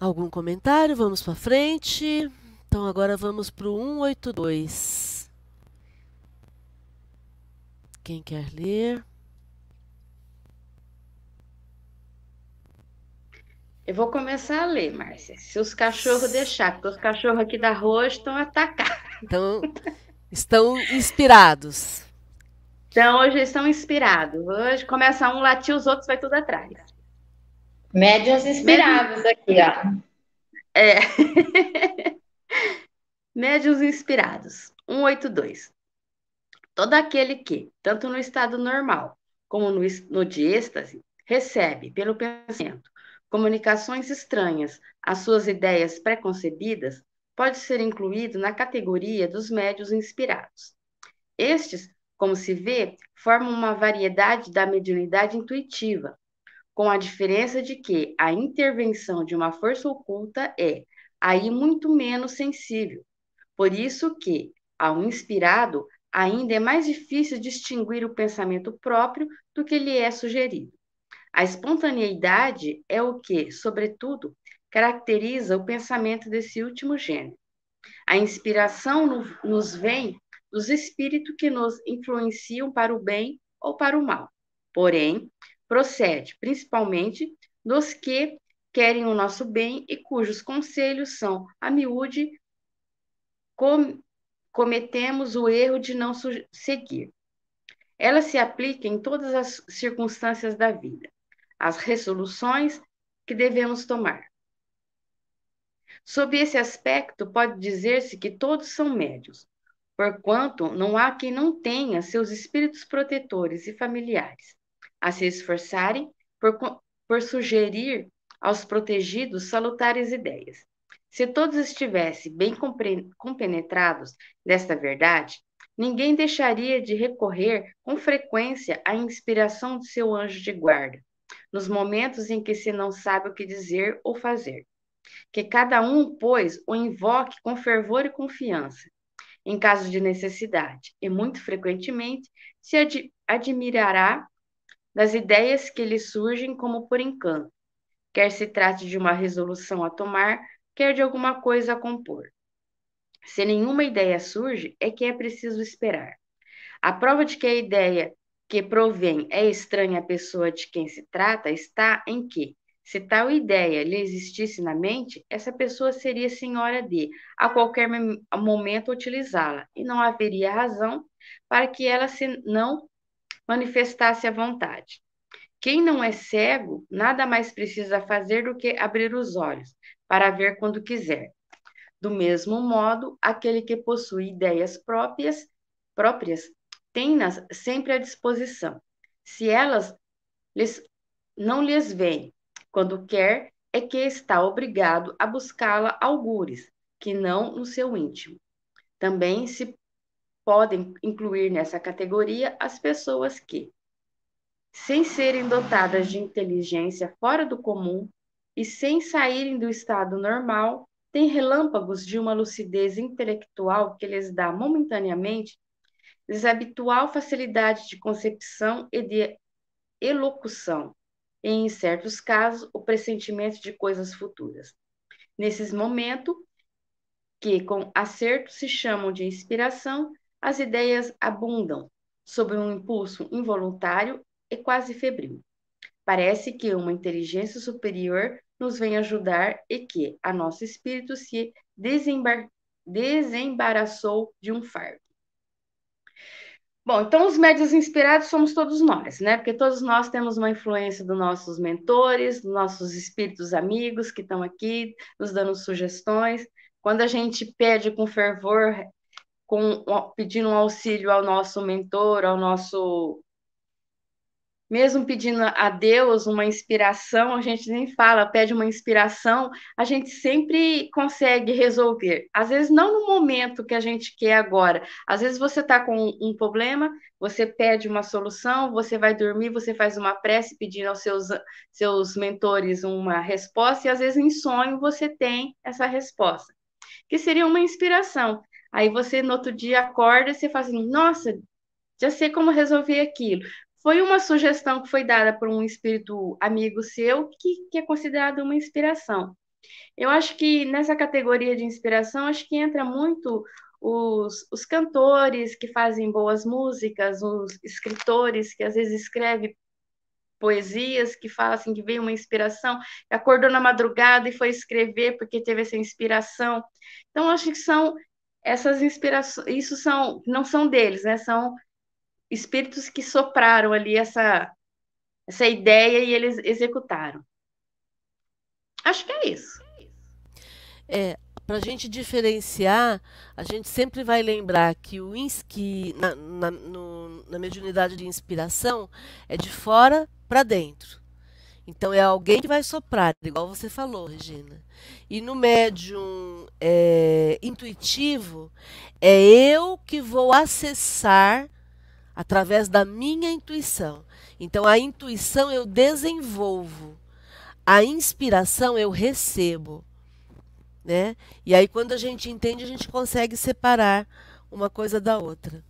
S1: Algum comentário? Vamos para frente. Então agora vamos para o 182. Quem quer ler?
S2: Eu vou começar a ler, Márcia. Se os cachorros deixar, porque os cachorros aqui da rua estão atacados.
S1: Então, estão inspirados.
S2: Então, hoje estão inspirados. Hoje começa um latir, os outros vai tudo atrás.
S4: Médiuns inspirados aqui, ó.
S2: É. Médiuns inspirados. 182. Todo aquele que, tanto no estado normal como no, no de êxtase, recebe, pelo pensamento, comunicações estranhas às suas ideias preconcebidas, pode ser incluído na categoria dos médios inspirados. Estes, como se vê, formam uma variedade da mediunidade intuitiva, com a diferença de que a intervenção de uma força oculta é aí muito menos sensível. Por isso que, ao inspirado, ainda é mais difícil distinguir o pensamento próprio do que lhe é sugerido. A espontaneidade é o que, sobretudo, caracteriza o pensamento desse último gênero. A inspiração no, nos vem dos espíritos que nos influenciam para o bem ou para o mal. Porém, procede principalmente dos que querem o nosso bem e cujos conselhos são, a miúde, com, cometemos o erro de não seguir. Ela se aplica em todas as circunstâncias da vida as resoluções que devemos tomar. Sob esse aspecto, pode dizer-se que todos são médios, porquanto não há quem não tenha seus espíritos protetores e familiares a se esforçarem por, por sugerir aos protegidos salutares ideias. Se todos estivessem bem compenetrados desta verdade, ninguém deixaria de recorrer com frequência à inspiração de seu anjo de guarda, nos momentos em que se não sabe o que dizer ou fazer. Que cada um, pois, o invoque com fervor e confiança, em caso de necessidade, e muito frequentemente se ad admirará das ideias que lhe surgem como por encanto, quer se trate de uma resolução a tomar, quer de alguma coisa compor. Se nenhuma ideia surge, é que é preciso esperar. A prova de que a ideia que provém é estranha à pessoa de quem se trata está em que, se tal ideia lhe existisse na mente, essa pessoa seria senhora de, a qualquer momento, utilizá-la, e não haveria razão para que ela se não manifestasse à vontade. Quem não é cego, nada mais precisa fazer do que abrir os olhos, para ver quando quiser. Do mesmo modo, aquele que possui ideias próprias, próprias tem-nas sempre à disposição. Se elas lhes, não lhes vêm quando quer, é que está obrigado a buscá-la algures, que não no seu íntimo. Também se podem incluir nessa categoria as pessoas que, sem serem dotadas de inteligência fora do comum e sem saírem do estado normal, têm relâmpagos de uma lucidez intelectual que lhes dá momentaneamente desabitual facilidade de concepção e de elocução, e, em certos casos, o pressentimento de coisas futuras. Nesses momentos, que com acerto se chamam de inspiração, as ideias abundam sob um impulso involuntário e quase febril. Parece que uma inteligência superior nos vem ajudar e que a nosso espírito se desembar desembaraçou de um fardo. Bom, então os médios inspirados somos todos nós, né? Porque todos nós temos uma influência dos nossos mentores, dos nossos espíritos amigos que estão aqui nos dando sugestões. Quando a gente pede com fervor, com, pedindo um auxílio ao nosso mentor, ao nosso mesmo pedindo a Deus uma inspiração, a gente nem fala, pede uma inspiração, a gente sempre consegue resolver. Às vezes não no momento que a gente quer agora. Às vezes você está com um problema, você pede uma solução, você vai dormir, você faz uma prece pedindo aos seus, seus mentores uma resposta, e às vezes em sonho você tem essa resposta, que seria uma inspiração. Aí você no outro dia acorda e você fala assim, nossa, já sei como resolver aquilo foi uma sugestão que foi dada por um espírito amigo seu que, que é considerado uma inspiração. Eu acho que nessa categoria de inspiração, acho que entra muito os, os cantores que fazem boas músicas, os escritores que às vezes escrevem poesias que falam assim que veio uma inspiração, acordou na madrugada e foi escrever porque teve essa inspiração. Então acho que são essas inspirações, isso são não são deles, né? São espíritos que sopraram ali essa, essa ideia e eles executaram. Acho que é isso.
S1: É, para a gente diferenciar, a gente sempre vai lembrar que o que na, na, no, na mediunidade de inspiração é de fora para dentro. Então é alguém que vai soprar, igual você falou, Regina. E no médium é, intuitivo, é eu que vou acessar através da minha intuição. Então, a intuição eu desenvolvo, a inspiração eu recebo. Né? E aí, quando a gente entende, a gente consegue separar uma coisa da outra.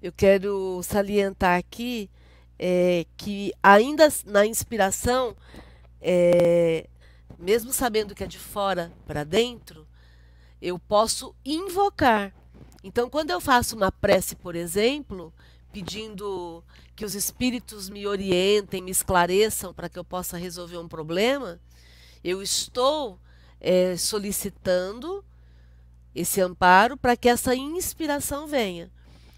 S1: Eu quero salientar aqui é, que, ainda na inspiração, é, mesmo sabendo que é de fora para dentro, eu posso invocar então, quando eu faço uma prece, por exemplo, pedindo que os espíritos me orientem, me esclareçam para que eu possa resolver um problema, eu estou é, solicitando esse amparo para que essa inspiração venha.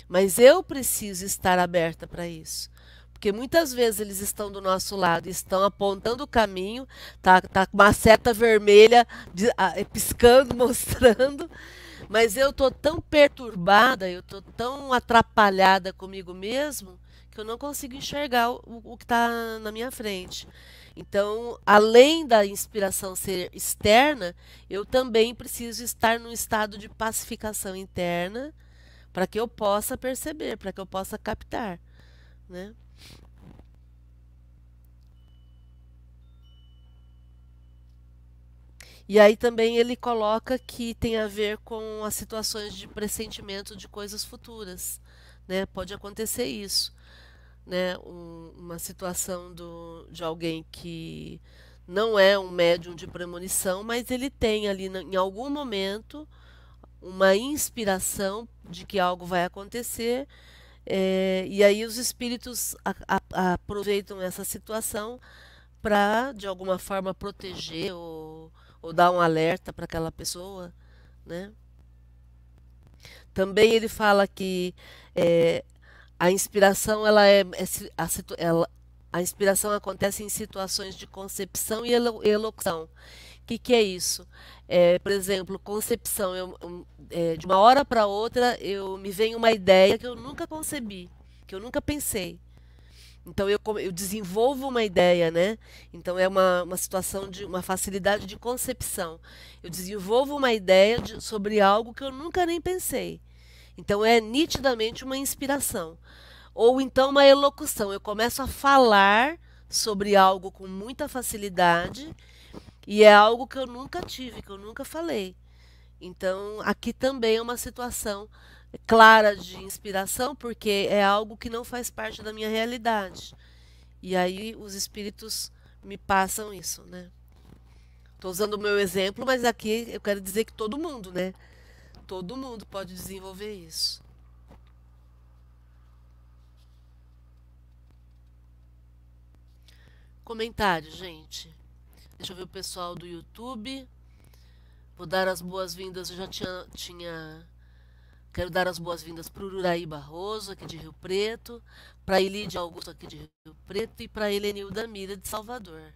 S1: Mas eu preciso estar aberta para isso. Porque muitas vezes eles estão do nosso lado, estão apontando o caminho, tá, tá com uma seta vermelha de, a, piscando, mostrando, mas eu tô tão perturbada, eu tô tão atrapalhada comigo mesmo que eu não consigo enxergar o, o que está na minha frente. Então, além da inspiração ser externa, eu também preciso estar num estado de pacificação interna para que eu possa perceber, para que eu possa captar, né? E aí também ele coloca que tem a ver com as situações de pressentimento de coisas futuras. Né? Pode acontecer isso. Né? Um, uma situação do, de alguém que não é um médium de premonição, mas ele tem ali em algum momento uma inspiração de que algo vai acontecer. É, e aí os espíritos a, a, aproveitam essa situação para, de alguma forma, proteger ou ou dar um alerta para aquela pessoa, né? Também ele fala que é, a inspiração ela é, é a, ela, a, inspiração acontece em situações de concepção e elocução. O que, que é isso? É, por exemplo, concepção. Eu, é, de uma hora para outra, eu me vem uma ideia que eu nunca concebi, que eu nunca pensei. Então eu, eu desenvolvo uma ideia, né? Então é uma, uma situação de uma facilidade de concepção. Eu desenvolvo uma ideia de, sobre algo que eu nunca nem pensei. Então é nitidamente uma inspiração. Ou então uma elocução. Eu começo a falar sobre algo com muita facilidade e é algo que eu nunca tive, que eu nunca falei. Então aqui também é uma situação clara de inspiração, porque é algo que não faz parte da minha realidade. E aí os espíritos me passam isso, né? Estou usando o meu exemplo, mas aqui eu quero dizer que todo mundo, né? Todo mundo pode desenvolver isso. Comentário, gente. Deixa eu ver o pessoal do YouTube. Vou dar as boas-vindas. Eu já tinha, tinha Quero dar as boas-vindas para o Uraí Barroso, aqui de Rio Preto, para a Elide Augusto, aqui de Rio Preto, e para Helenilda Mira, de Salvador.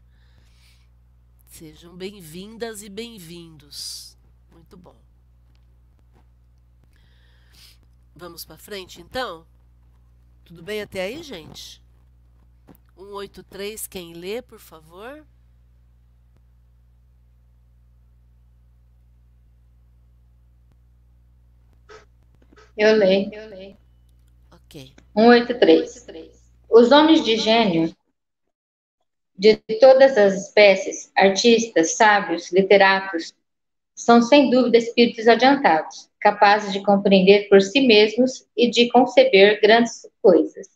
S1: Sejam bem-vindas e bem-vindos. Muito bom. Vamos para frente, então? Tudo bem até aí, gente? 183, quem lê, por favor?
S4: Eu leio. Eu leio.
S1: Ok.
S4: 183. Os homens de gênio de todas as espécies, artistas, sábios, literatos, são sem dúvida espíritos adiantados, capazes de compreender por si mesmos e de conceber grandes coisas.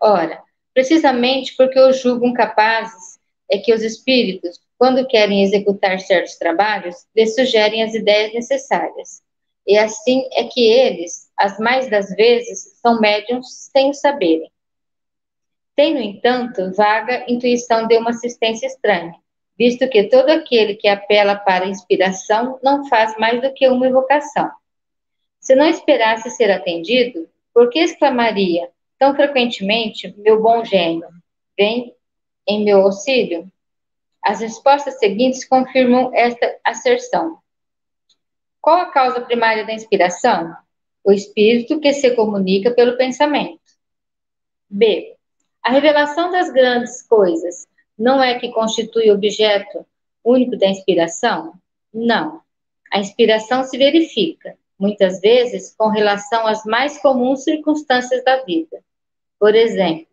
S4: Ora, precisamente porque os julgam capazes, é que os espíritos, quando querem executar certos trabalhos, lhes sugerem as ideias necessárias. E assim é que eles, as mais das vezes, são médiums sem o saberem. Tem, no entanto, vaga intuição de uma assistência estranha, visto que todo aquele que apela para inspiração não faz mais do que uma evocação. Se não esperasse ser atendido, por que exclamaria tão frequentemente, meu bom gênio, vem em meu auxílio? As respostas seguintes confirmam esta asserção. Qual a causa primária da inspiração? O espírito que se comunica pelo pensamento. B. A revelação das grandes coisas não é que constitui objeto único da inspiração? Não. A inspiração se verifica, muitas vezes, com relação às mais comuns circunstâncias da vida. Por exemplo,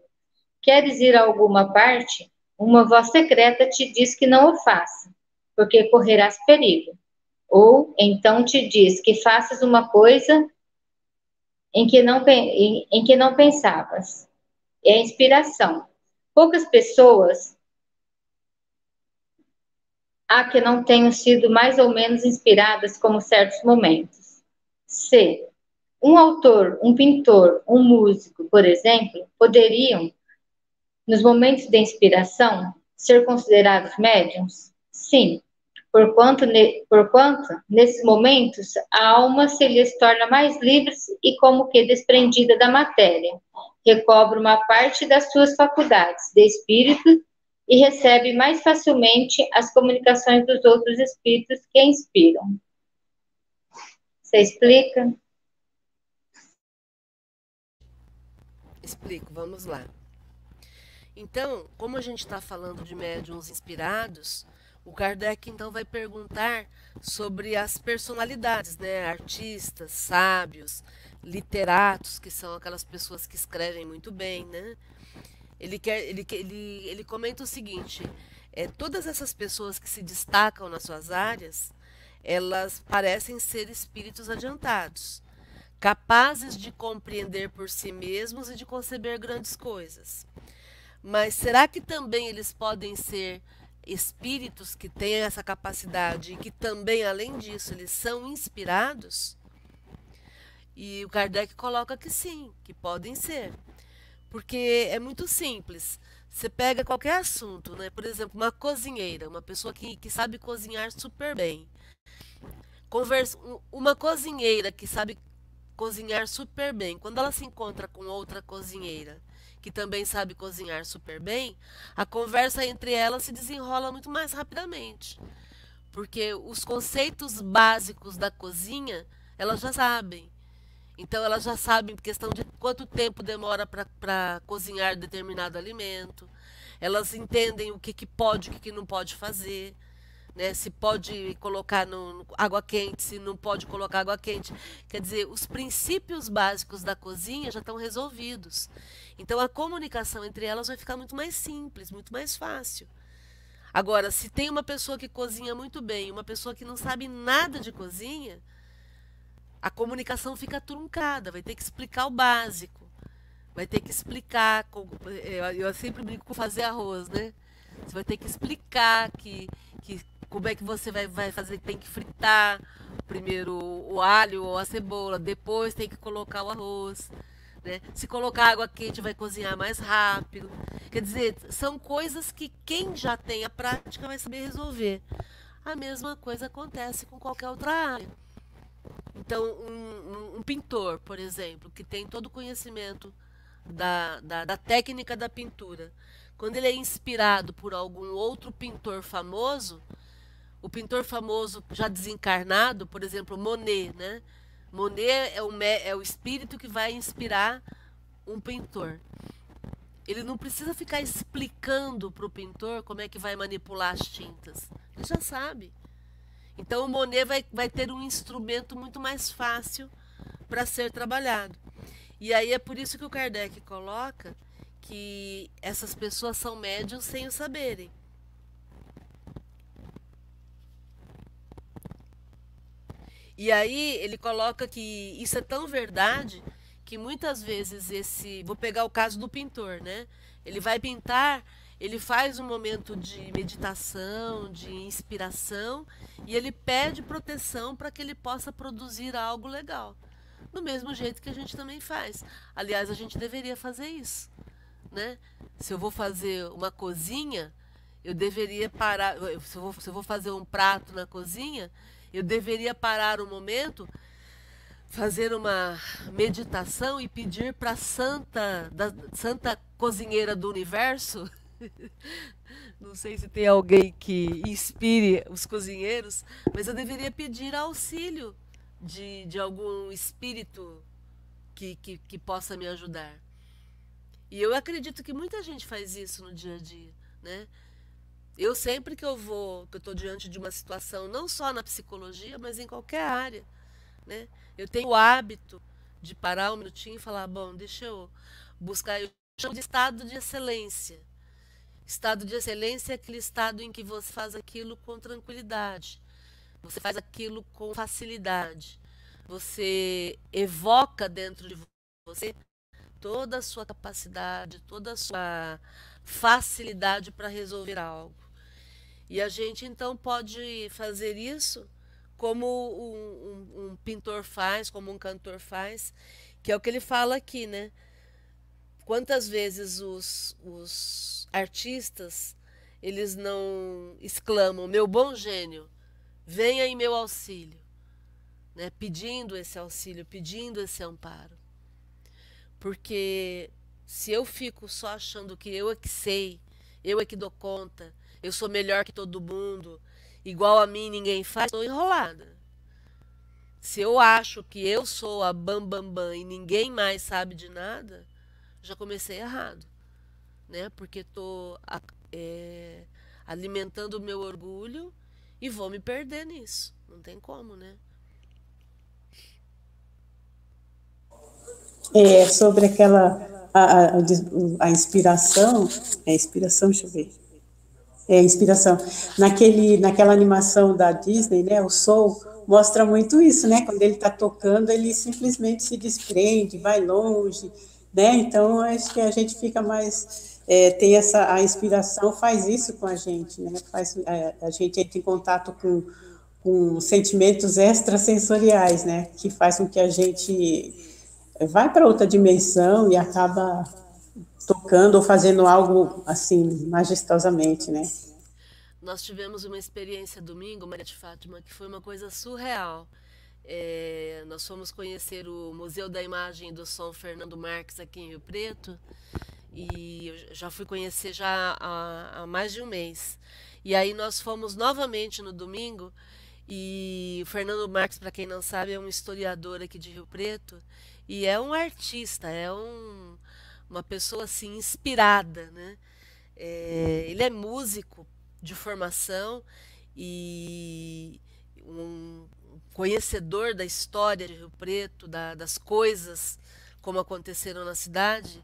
S4: queres ir a alguma parte? Uma voz secreta te diz que não o faça, porque correrás perigo. Ou então te diz que faças uma coisa em que não, em, em que não pensavas. É a inspiração. Poucas pessoas há que não tenham sido mais ou menos inspiradas como certos momentos. C. Um autor, um pintor, um músico, por exemplo, poderiam, nos momentos de inspiração, ser considerados médiums? Sim, porquanto, porquanto nesses momentos a alma se lhes torna mais livre e como que desprendida da matéria, recobre uma parte das suas faculdades de espírito e recebe mais facilmente as comunicações dos outros espíritos que a inspiram. Você explica?
S1: Explico, vamos lá. Então, como a gente está falando de médiums inspirados, o Kardec então vai perguntar sobre as personalidades, né? Artistas, sábios, literatos, que são aquelas pessoas que escrevem muito bem, né? Ele, quer, ele, ele, ele comenta o seguinte: é, todas essas pessoas que se destacam nas suas áreas, elas parecem ser espíritos adiantados, capazes de compreender por si mesmos e de conceber grandes coisas. Mas será que também eles podem ser espíritos que têm essa capacidade e que também, além disso, eles são inspirados? E o Kardec coloca que sim, que podem ser. Porque é muito simples. Você pega qualquer assunto, né? Por exemplo, uma cozinheira, uma pessoa que, que sabe cozinhar super bem. Conversa, uma cozinheira que sabe cozinhar super bem. Quando ela se encontra com outra cozinheira que também sabe cozinhar super bem, a conversa entre elas se desenrola muito mais rapidamente. Porque os conceitos básicos da cozinha elas já sabem. Então elas já sabem questão de quanto tempo demora para cozinhar determinado alimento. Elas entendem o que, que pode e o que, que não pode fazer. Né? Se pode colocar no, no, água quente, se não pode colocar água quente. Quer dizer, os princípios básicos da cozinha já estão resolvidos. Então a comunicação entre elas vai ficar muito mais simples, muito mais fácil. Agora, se tem uma pessoa que cozinha muito bem e uma pessoa que não sabe nada de cozinha, a comunicação fica truncada, vai ter que explicar o básico. Vai ter que explicar, é, eu sempre brinco com fazer arroz, né? Você vai ter que explicar que, que como é que você vai, vai fazer, tem que fritar primeiro o alho ou a cebola, depois tem que colocar o arroz. Né? Se colocar água quente vai cozinhar mais rápido. Quer dizer, são coisas que quem já tem a prática vai saber resolver. A mesma coisa acontece com qualquer outra área. Então, um, um, pintor, por exemplo, que tem todo o conhecimento da, da, da técnica da pintura, quando ele é inspirado por algum outro pintor famoso, o pintor famoso já desencarnado, por exemplo, Monet, né? Monet é o, é o espírito que vai inspirar um pintor. Ele não precisa ficar explicando para o pintor como é que vai manipular as tintas. Ele já sabe. Então o Monet vai, vai ter um instrumento muito mais fácil para ser trabalhado. E aí é por isso que o Kardec coloca que essas pessoas são médiums sem o saberem. E aí ele coloca que isso é tão verdade que muitas vezes esse, vou pegar o caso do pintor, né? Ele vai pintar, ele faz um momento de meditação, de inspiração e ele pede proteção para que ele possa produzir algo legal. Do mesmo jeito que a gente também faz. Aliás, a gente deveria fazer isso, né? Se eu vou fazer uma cozinha, eu deveria parar. Se eu vou, se eu vou fazer um prato na cozinha, eu deveria parar um momento, fazer uma meditação e pedir para santa, da santa cozinheira do universo. Não sei se tem alguém que inspire os cozinheiros, mas eu deveria pedir auxílio de, de algum espírito que, que, que possa me ajudar. E eu acredito que muita gente faz isso no dia a dia, né? Eu sempre que eu vou, que eu estou diante de uma situação, não só na psicologia, mas em qualquer área, né? Eu tenho o hábito de parar um minutinho e falar, bom, deixa eu buscar, eu chamo de estado de excelência. Estado de excelência é aquele estado em que você faz aquilo com tranquilidade. Você faz aquilo com facilidade. Você evoca dentro de você toda a sua capacidade, toda a sua facilidade para resolver algo. E a gente então pode fazer isso como um, um, um, pintor faz, como um cantor faz, que é o que ele fala aqui, né? Quantas vezes os, os artistas eles não exclamam meu bom gênio, venha em meu auxílio, né? Pedindo esse auxílio, pedindo esse amparo, porque se eu fico só achando que eu é que sei, eu é que dou conta, eu sou melhor que todo mundo, igual a mim ninguém faz, estou enrolada. Se eu acho que eu sou a bam bam bam e ninguém mais sabe de nada, já comecei errado, né? Porque estou é, alimentando o meu orgulho e vou me perder nisso. Não tem como, né?
S3: É, sobre aquela a, a, a inspiração, é inspiração, deixa eu ver é, inspiração. Naquele, naquela animação da Disney, né, o Soul, mostra muito isso, né? Quando ele está tocando, ele simplesmente se desprende, vai longe, né? Então, acho que a gente fica mais é, tem essa a inspiração faz isso com a gente, né? Faz a, é, a gente entra em contato com, com sentimentos extrasensoriais, né? Que faz com que a gente vai para outra dimensão e acaba tocando ou fazendo algo assim majestosamente, né?
S1: Nós tivemos uma experiência domingo, Maria de Fátima, que foi uma coisa surreal. É, nós fomos conhecer o Museu da Imagem e do Som Fernando Marques aqui em Rio Preto e eu já fui conhecer já há, há mais de um mês. E aí nós fomos novamente no domingo e o Fernando Marques, para quem não sabe, é um historiador aqui de Rio Preto e é um artista, é um uma pessoa assim inspirada, né? É, ele é músico de formação e um conhecedor da história de Rio Preto, da, das coisas como aconteceram na cidade.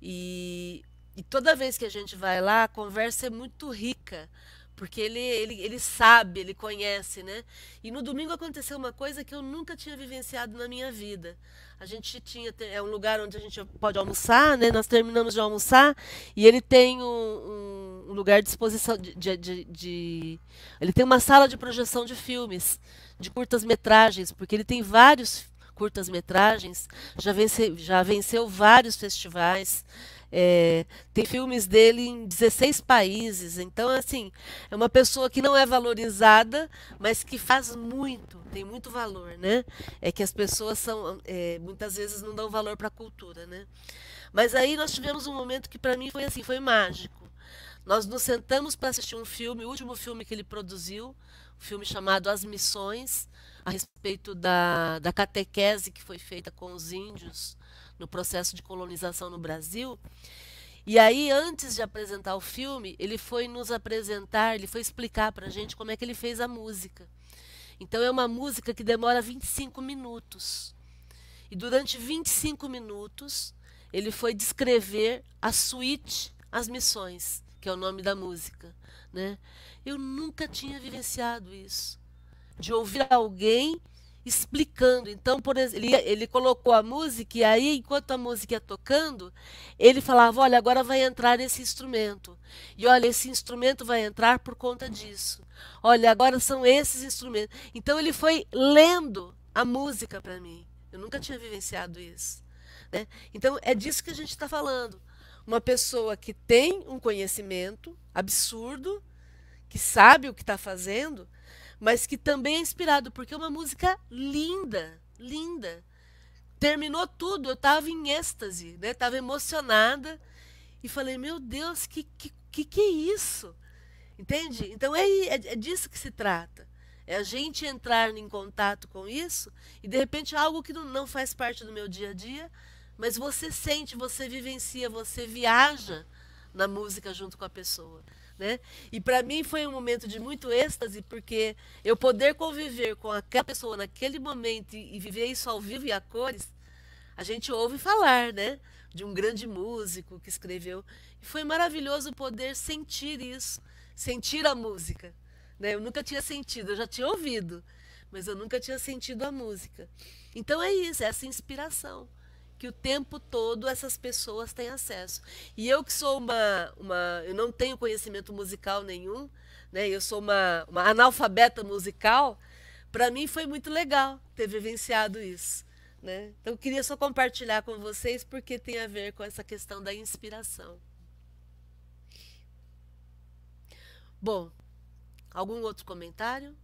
S1: E, e toda vez que a gente vai lá, a conversa é muito rica, porque ele, ele, ele sabe, ele conhece, né? E no domingo aconteceu uma coisa que eu nunca tinha vivenciado na minha vida. A gente tinha é um lugar onde a gente pode almoçar, né? Nós terminamos de almoçar e ele tem um, um lugar de exposição de, de, de, de, ele tem uma sala de projeção de filmes, de curtas metragens, porque ele tem vários curtas metragens, já venceu, já venceu vários festivais. É, tem filmes dele em 16 países. Então, assim, é uma pessoa que não é valorizada, mas que faz muito, tem muito valor, né? É que as pessoas são, é, muitas vezes não dão valor para a cultura, né? Mas aí nós tivemos um momento que para mim foi assim, foi mágico. Nós nos sentamos para assistir um filme, o último filme que ele produziu, um filme chamado As Missões, a respeito da, da catequese que foi feita com os índios no processo de colonização no Brasil. E aí, antes de apresentar o filme, ele foi nos apresentar, ele foi explicar para a gente como é que ele fez a música. Então, é uma música que demora 25 minutos. E durante 25 minutos, ele foi descrever a suíte As Missões, que é o nome da música. Né? Eu nunca tinha vivenciado isso. De ouvir alguém explicando. Então, por exemplo, ele, ele colocou a música e aí, enquanto a música ia tocando, ele falava: Olha, agora vai entrar esse instrumento. E olha, esse instrumento vai entrar por conta disso. Olha, agora são esses instrumentos. Então, ele foi lendo a música para mim. Eu nunca tinha vivenciado isso. Né? Então, é disso que a gente está falando. Uma pessoa que tem um conhecimento absurdo, que sabe o que está fazendo, mas que também é inspirado, porque é uma música linda, linda. Terminou tudo, eu estava em êxtase, né? Estava emocionada e falei, meu Deus, que que, que, que é isso? Entende? Então é, é, é disso que se trata. É a gente entrar em contato com isso e de repente algo que não, não faz parte do meu dia a dia, mas você sente, você vivencia, você viaja na música junto com a pessoa. Né? E para mim foi um momento de muito êxtase, porque eu poder conviver com aquela pessoa naquele momento e, viver isso ao vivo e a cores, a gente ouve falar, né? De um grande músico que escreveu. E foi maravilhoso poder sentir isso, sentir a música. Né? Eu nunca tinha sentido, eu já tinha ouvido, mas eu nunca tinha sentido a música. Então é isso, é essa inspiração que o tempo todo essas pessoas têm acesso. E eu que sou uma, uma eu não tenho conhecimento musical nenhum, né? Eu sou uma, uma analfabeta musical. Para mim foi muito legal ter vivenciado isso, né? Então eu queria só compartilhar com vocês porque tem a ver com essa questão da inspiração. Bom, algum outro comentário?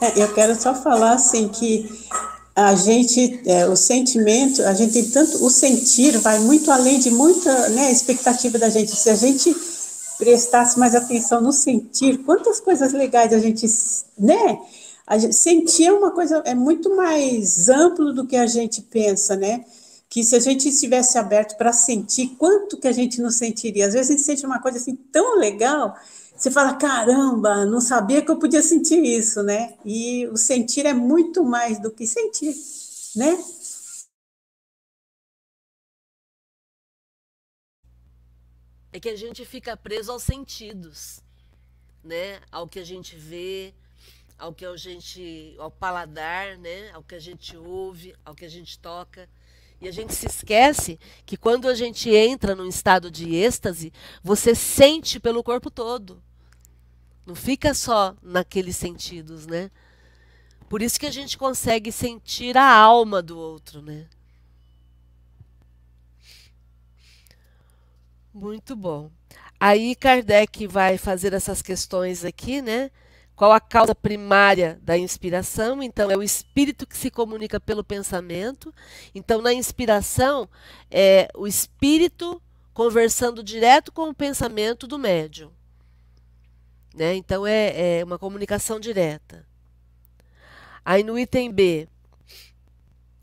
S3: É, eu quero só falar assim que a gente, é, o sentimento, a gente tem tanto, o sentir vai muito além de muita né, expectativa da gente. Se a gente prestasse mais atenção no sentir, quantas coisas legais a gente, né? A gente, sentir é uma coisa, é muito mais amplo do que a gente pensa, né? Que se a gente estivesse aberto para sentir, quanto que a gente não sentiria? Às vezes a gente sente uma coisa assim tão legal você fala, caramba, não sabia que eu podia sentir isso, né? E o sentir é muito mais do que sentir, né?
S1: É que a gente fica preso aos sentidos, né? Ao que a gente vê, ao que a gente, ao paladar, né? Ao que a gente ouve, ao que a gente toca. E a gente se esquece que quando a gente entra num estado de êxtase, você sente pelo corpo todo. Não fica só naqueles sentidos, né? Por isso que a gente consegue sentir a alma do outro, né? Muito bom. Aí Kardec vai fazer essas questões aqui, né? Qual a causa primária da inspiração? Então, é o espírito que se comunica pelo pensamento. Então, na inspiração, é o espírito conversando direto com o pensamento do médium. Né? Então é, é uma comunicação direta. Aí no item B,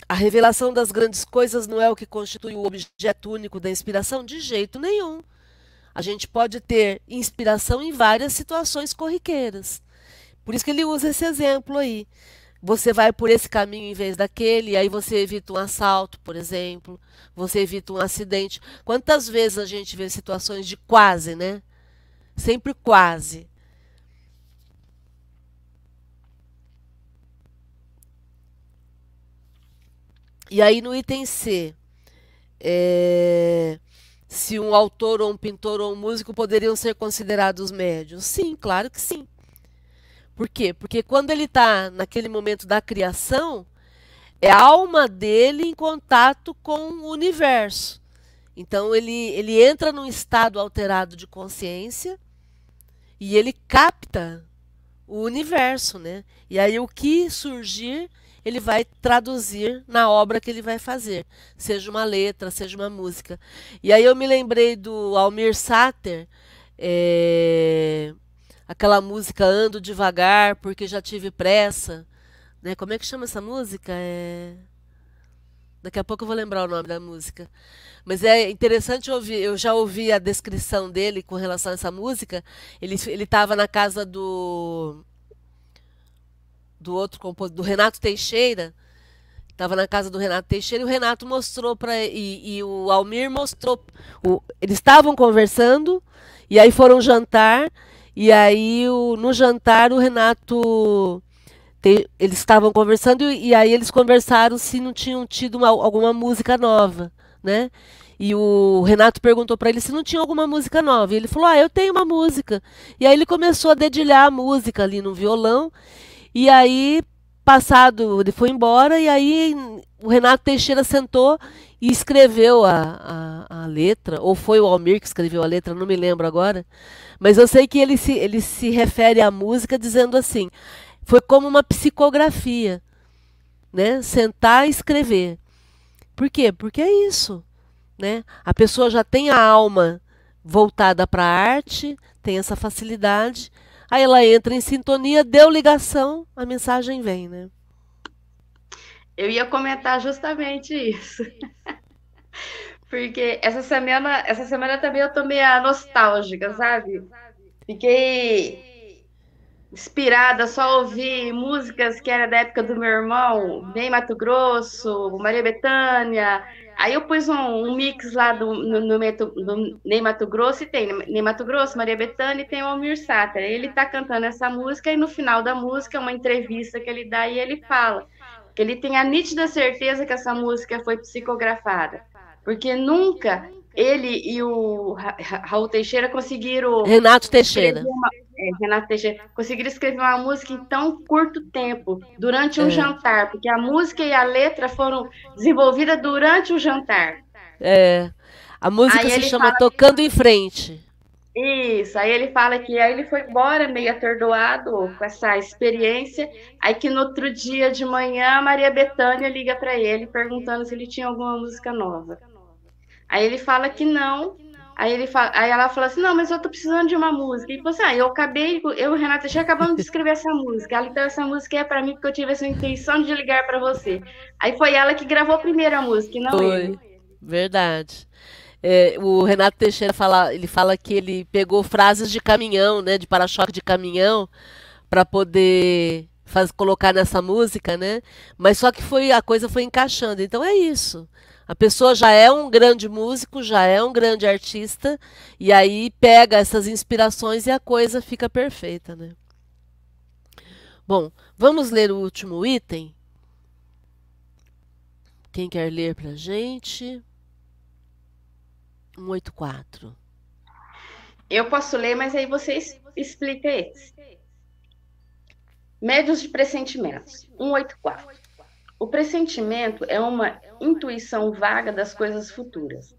S1: a revelação das grandes coisas não é o que constitui o objeto único da inspiração? De jeito nenhum. A gente pode ter inspiração em várias situações corriqueiras. Por isso que ele usa esse exemplo aí. Você vai por esse caminho em vez daquele, aí você evita um assalto, por exemplo. Você evita um acidente. Quantas vezes a gente vê situações de quase, né? Sempre quase. E aí no item C, é, se um autor ou um pintor ou um músico poderiam ser considerados médios? Sim, claro que sim. Por quê? Porque quando ele está naquele momento da criação, é a alma dele em contato com o universo. Então ele, ele entra num estado alterado de consciência e ele capta o universo, né? E aí o que surgir ele vai traduzir na obra que ele vai fazer, seja uma letra, seja uma música. E aí eu me lembrei do Almir Sater, é, aquela música Ando Devagar porque já tive pressa. Né? Como é que chama essa música? É... Daqui a pouco eu vou lembrar o nome da música. Mas é interessante ouvir. Eu já ouvi a descrição dele com relação a essa música. Ele ele estava na casa do do outro compositor, do Renato Teixeira. Estava na casa do Renato Teixeira e o Renato mostrou para e, e, o Almir mostrou. O, eles estavam conversando e aí foram jantar e aí o, no jantar o Renato te, eles estavam conversando e, e, aí eles conversaram se não tinham tido uma, alguma música nova, né? E o Renato perguntou para ele se não tinha alguma música nova. E ele falou: "Ah, eu tenho uma música". E aí ele começou a dedilhar a música ali no violão. E aí passado, ele foi embora e aí o Renato Teixeira sentou e escreveu a, a, a, letra, ou foi o Almir que escreveu a letra, não me lembro agora, mas eu sei que ele se, ele se refere à música dizendo assim, foi como uma psicografia, né? Sentar e escrever. Por quê? Porque é isso, né? A pessoa já tem a alma voltada para a arte, tem essa facilidade, aí ela entra em sintonia, deu ligação, a mensagem vem, né?
S2: Eu ia comentar justamente isso. Porque essa semana, essa semana também eu tô meio nostálgica, sabe? Fiquei inspirada só a ouvir músicas que era da época do meu irmão, bem Mato Grosso, Maria Bethânia. Aí eu pus um, um mix lá do, no, no, no, Ney Mato Grosso e tem Ney Mato Grosso, Maria Bethânia e tem o Almir Sater. Ele tá cantando essa música e no final da música, uma entrevista que ele dá e ele fala que ele tem a nítida certeza que essa música foi psicografada, porque nunca ele e o Raul Teixeira conseguiram.
S1: Renato Teixeira.
S2: Uma, é, Renato Teixeira conseguiram escrever uma música em tão curto tempo, durante um é. jantar, porque a música e a letra foram desenvolvidas durante o jantar.
S1: É. A música Aí se chama Tocando em Frente.
S2: Isso, aí ele fala que aí ele foi embora meio atordoado com essa experiência, aí que no outro dia de manhã a Maria Bethânia liga para ele perguntando se ele tinha alguma música nova. Aí ele fala que não, aí, ele fala, aí ela fala assim, não, mas eu tô precisando de uma música. E você, assim, ah, eu acabei, eu o Renato já acabamos de escrever essa música, ela, então essa música é para mim porque eu tive essa intenção de ligar para você. Aí foi ela que gravou a primeira música, não foi. ele.
S1: Verdade. É, o Renato Teixeira fala, ele fala que ele pegou frases de caminhão, né, de para-choque de caminhão, para poder faz, colocar nessa música, né? Mas só que foi a coisa foi encaixando. Então é isso. A pessoa já é um grande músico, já é um grande artista, e aí pega essas inspirações e a coisa fica perfeita, né? Bom, vamos ler o último item. Quem quer ler para gente? 184.
S2: Eu posso ler, mas aí você explica esse. Médios de pressentimentos. 184. O pressentimento é uma intuição vaga das coisas futuras.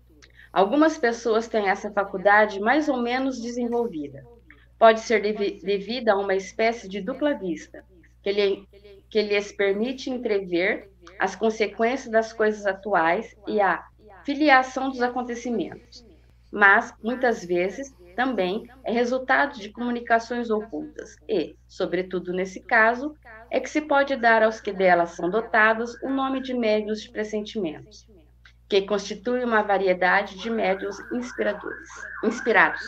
S2: Algumas pessoas têm essa faculdade mais ou menos desenvolvida. Pode ser devida a uma espécie de dupla vista, que, lhe, que lhes permite entrever as consequências das coisas atuais e a filiação dos acontecimentos, mas muitas vezes também é resultado de comunicações ocultas e, sobretudo nesse caso, é que se pode dar aos que delas são dotados o nome de médios de pressentimentos, que constitui uma variedade de médios inspiradores, inspirados.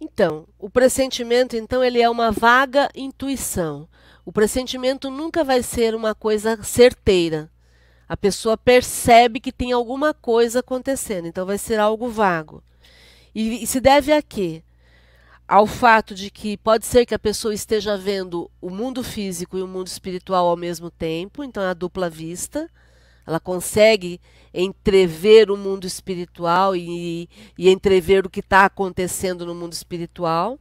S1: Então, o pressentimento, então, ele é uma vaga intuição. O pressentimento nunca vai ser uma coisa certeira. A pessoa percebe que tem alguma coisa acontecendo, então vai ser algo vago. E, e se deve a quê? Ao fato de que pode ser que a pessoa esteja vendo o mundo físico e o mundo espiritual ao mesmo tempo, então é a dupla vista. Ela consegue entrever o mundo espiritual e, e entrever o que está acontecendo no mundo espiritual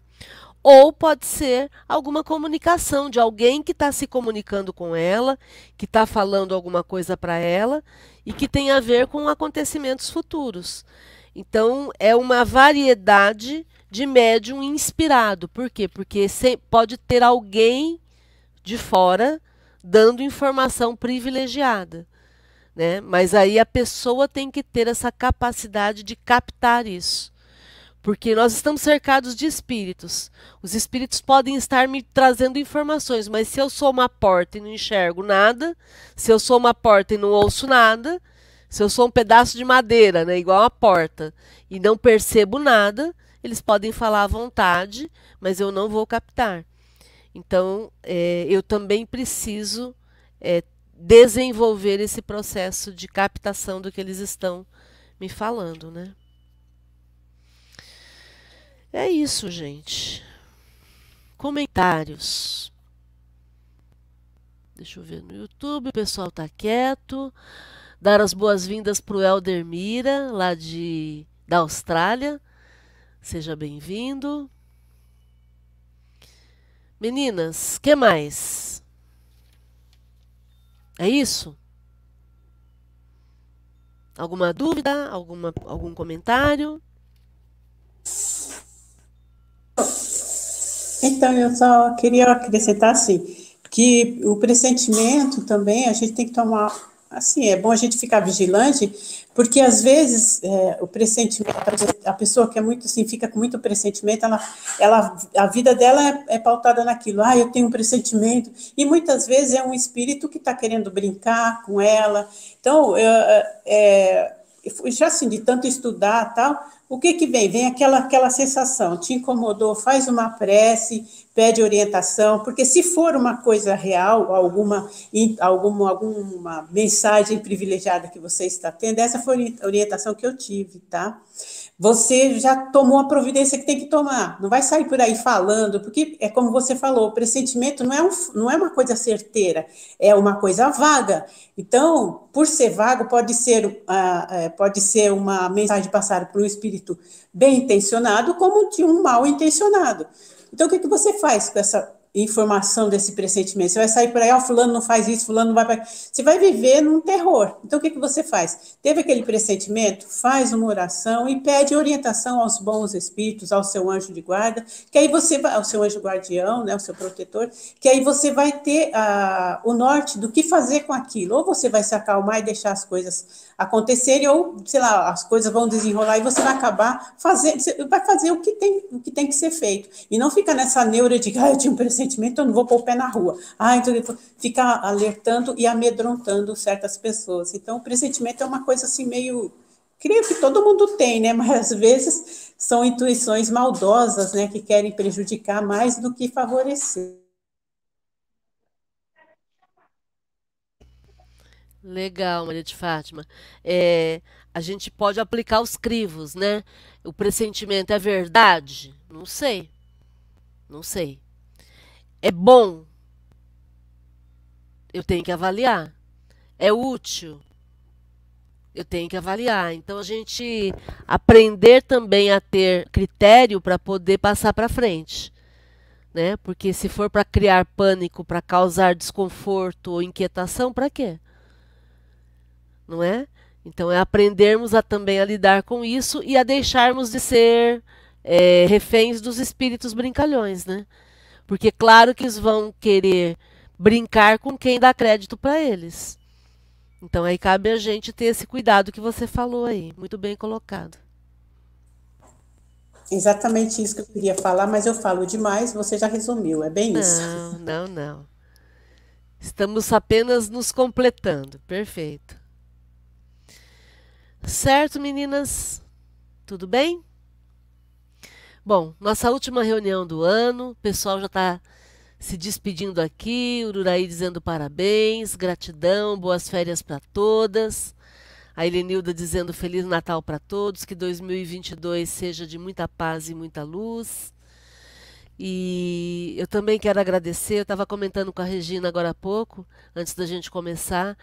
S1: ou pode ser alguma comunicação de alguém que está se comunicando com ela, que está falando alguma coisa para ela e que tem a ver com acontecimentos futuros. Então, é uma variedade de médium inspirado. Por quê? Porque pode ter alguém de fora dando informação privilegiada. Né? Mas aí a pessoa tem que ter essa capacidade de captar isso. Porque nós estamos cercados de espíritos. Os espíritos podem estar me trazendo informações, mas se eu sou uma porta e não enxergo nada, se eu sou uma porta e não ouço nada, se eu sou um pedaço de madeira, né, igual uma porta, e não percebo nada, eles podem falar à vontade, mas eu não vou captar. Então, é, eu também preciso é, desenvolver esse processo de captação do que eles estão me falando, né? É isso, gente. Comentários. Deixa eu ver no YouTube, o pessoal tá quieto. Dar as boas-vindas para o Elder Mira, lá de, da Austrália. Seja bem-vindo. Meninas, que mais? É isso? Alguma dúvida? Alguma, algum comentário?
S3: Então, eu só queria acrescentar assim, que o pressentimento também a gente tem que tomar assim, é bom a gente ficar vigilante, porque às vezes é, o pressentimento, a pessoa que é muito assim, fica com muito pressentimento, ela, ela, a vida dela é, é pautada naquilo, ah, eu tenho um pressentimento, e muitas vezes é um espírito que está querendo brincar com ela. Então, é, já assim, de tanto estudar tal, o que que vem? Vem aquela, aquela sensação, te incomodou, faz uma prece, pede orientação, porque se for uma coisa real, alguma, alguma, alguma mensagem privilegiada que você está tendo, essa foi a orientação que eu tive, tá? Você já tomou a providência que tem que tomar. Não vai sair por aí falando, porque é como você falou, o pressentimento não é, um, não é uma coisa certeira, é uma coisa vaga. Então, por ser vago, pode ser, uh, pode ser uma mensagem passada por um espírito bem intencionado, como de um mal intencionado. Então, o que, que você faz com essa informação desse pressentimento. Você vai sair por aí, ó, oh, fulano não faz isso, fulano não vai. Você vai viver num terror. Então, o que, que você faz? Teve aquele pressentimento? Faz uma oração e pede orientação aos bons espíritos, ao seu anjo de guarda, que aí você vai, ao seu anjo guardião, né, o seu protetor, que aí você vai ter a, o norte do que fazer com aquilo. Ou você vai se acalmar e deixar as coisas acontecerem, ou, sei lá, as coisas vão desenrolar e você vai acabar fazendo, vai fazer o que tem, o que, tem que ser feito. E não fica nessa neura de, ah, eu tinha um pressentimento, eu não vou pôr o pé na rua. Ah, então fica alertando e amedrontando certas pessoas. Então, o pressentimento é uma coisa assim meio. Creio que todo mundo tem, né? Mas às vezes são intuições maldosas, né? Que querem prejudicar mais do que favorecer.
S1: Legal, Maria de Fátima. É, a gente pode aplicar os crivos, né? O pressentimento é verdade? Não sei. Não sei. É bom? Eu tenho que avaliar. É útil? Eu tenho que avaliar. Então a gente aprender também a ter critério para poder passar para frente. Né? Porque se for para criar pânico, para causar desconforto ou inquietação, para quê? não é? Então é aprendermos a também a lidar com isso e a deixarmos de ser é, reféns dos espíritos brincalhões, né? Porque claro que eles vão querer brincar com quem dá crédito para eles. Então aí cabe a gente ter esse cuidado que você falou aí, muito bem colocado.
S3: Exatamente isso que eu queria falar, mas eu falo demais, você já resumiu, é bem isso.
S1: Não, não, não. Estamos apenas nos completando. Perfeito. Certo, meninas? Tudo bem? Bom, nossa última reunião do ano, o pessoal já está se despedindo aqui, Ururaí dizendo parabéns, gratidão, boas férias para todas. A Helenilda dizendo Feliz Natal para todos, que 2022 seja de muita paz e muita luz. E eu também quero agradecer, eu estava comentando com a Regina agora há pouco, antes da gente começar,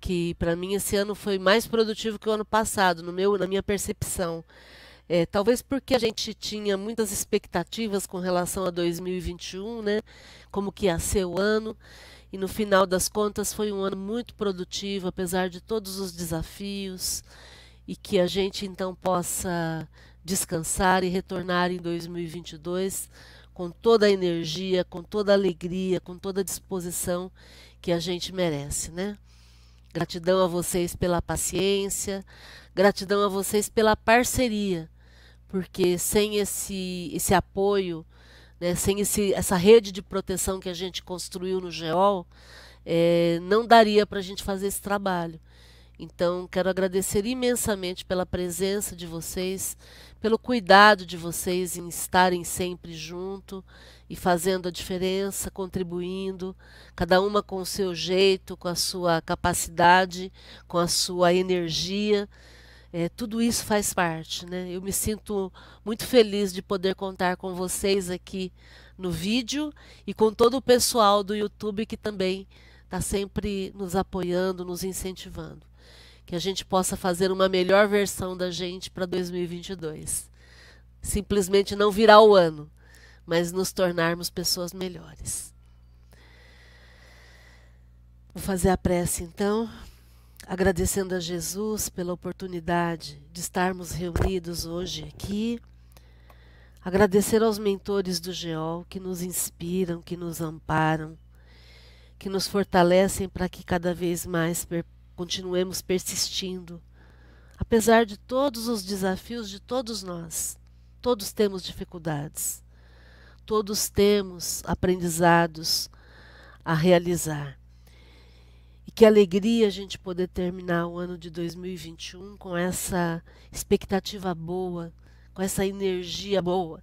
S1: que para mim esse ano foi mais produtivo que o ano passado, no meu, na minha percepção. É, talvez porque a gente tinha muitas expectativas com relação a 2021, né? Como que ia ser o ano. E no final das contas foi um ano muito produtivo, apesar de todos os desafios. E que a gente então possa descansar e retornar em 2022 com toda a energia, com toda a alegria, com toda a disposição que a gente merece, né? Gratidão a vocês pela paciência, gratidão a vocês pela parceria, porque sem esse, esse apoio, né, sem esse, essa rede de proteção que a gente construiu no GEOL, é, não daria para a gente fazer esse trabalho. Então, quero agradecer imensamente pela presença de vocês, pelo cuidado de vocês em estarem sempre junto e fazendo a diferença, contribuindo, cada uma com o seu jeito, com a sua capacidade, com a sua energia. É, tudo isso faz parte, né? Eu me sinto muito feliz de poder contar com vocês aqui no vídeo e com todo o pessoal do YouTube que também está sempre nos apoiando, nos incentivando que a gente possa fazer uma melhor versão da gente para 2022. Simplesmente não virar o ano, mas nos tornarmos pessoas melhores. Vou fazer a prece então, agradecendo a Jesus pela oportunidade de estarmos reunidos hoje aqui. Agradecer aos mentores do GEOL que nos inspiram, que nos amparam, que nos fortalecem para que cada vez mais continuemos persistindo. Apesar de todos os desafios de todos nós, todos temos dificuldades, todos temos aprendizados a realizar. Que alegria a gente poder terminar o ano de 2021 com essa expectativa boa, com essa energia boa,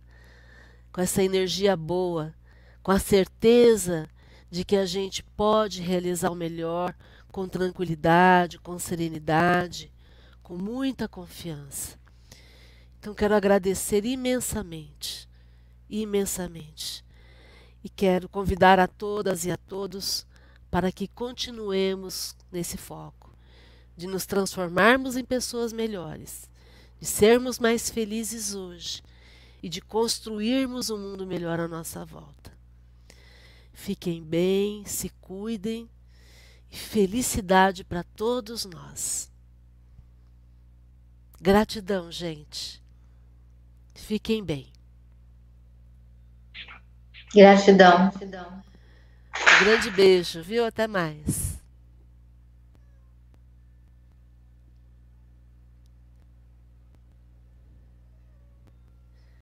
S1: com essa energia boa, com a certeza de que a gente pode realizar o melhor, com tranquilidade, com serenidade, com muita confiança. Então quero agradecer imensamente, imensamente. E quero convidar a todas e a todos para que continuemos nesse foco, de nos transformarmos em pessoas melhores, de sermos mais felizes hoje e de construirmos um mundo melhor à nossa volta. Fiquem bem, se cuidem e felicidade para todos nós. Gratidão, gente. Fiquem bem.
S4: Gratidão.
S1: Um grande beijo, viu? Até mais.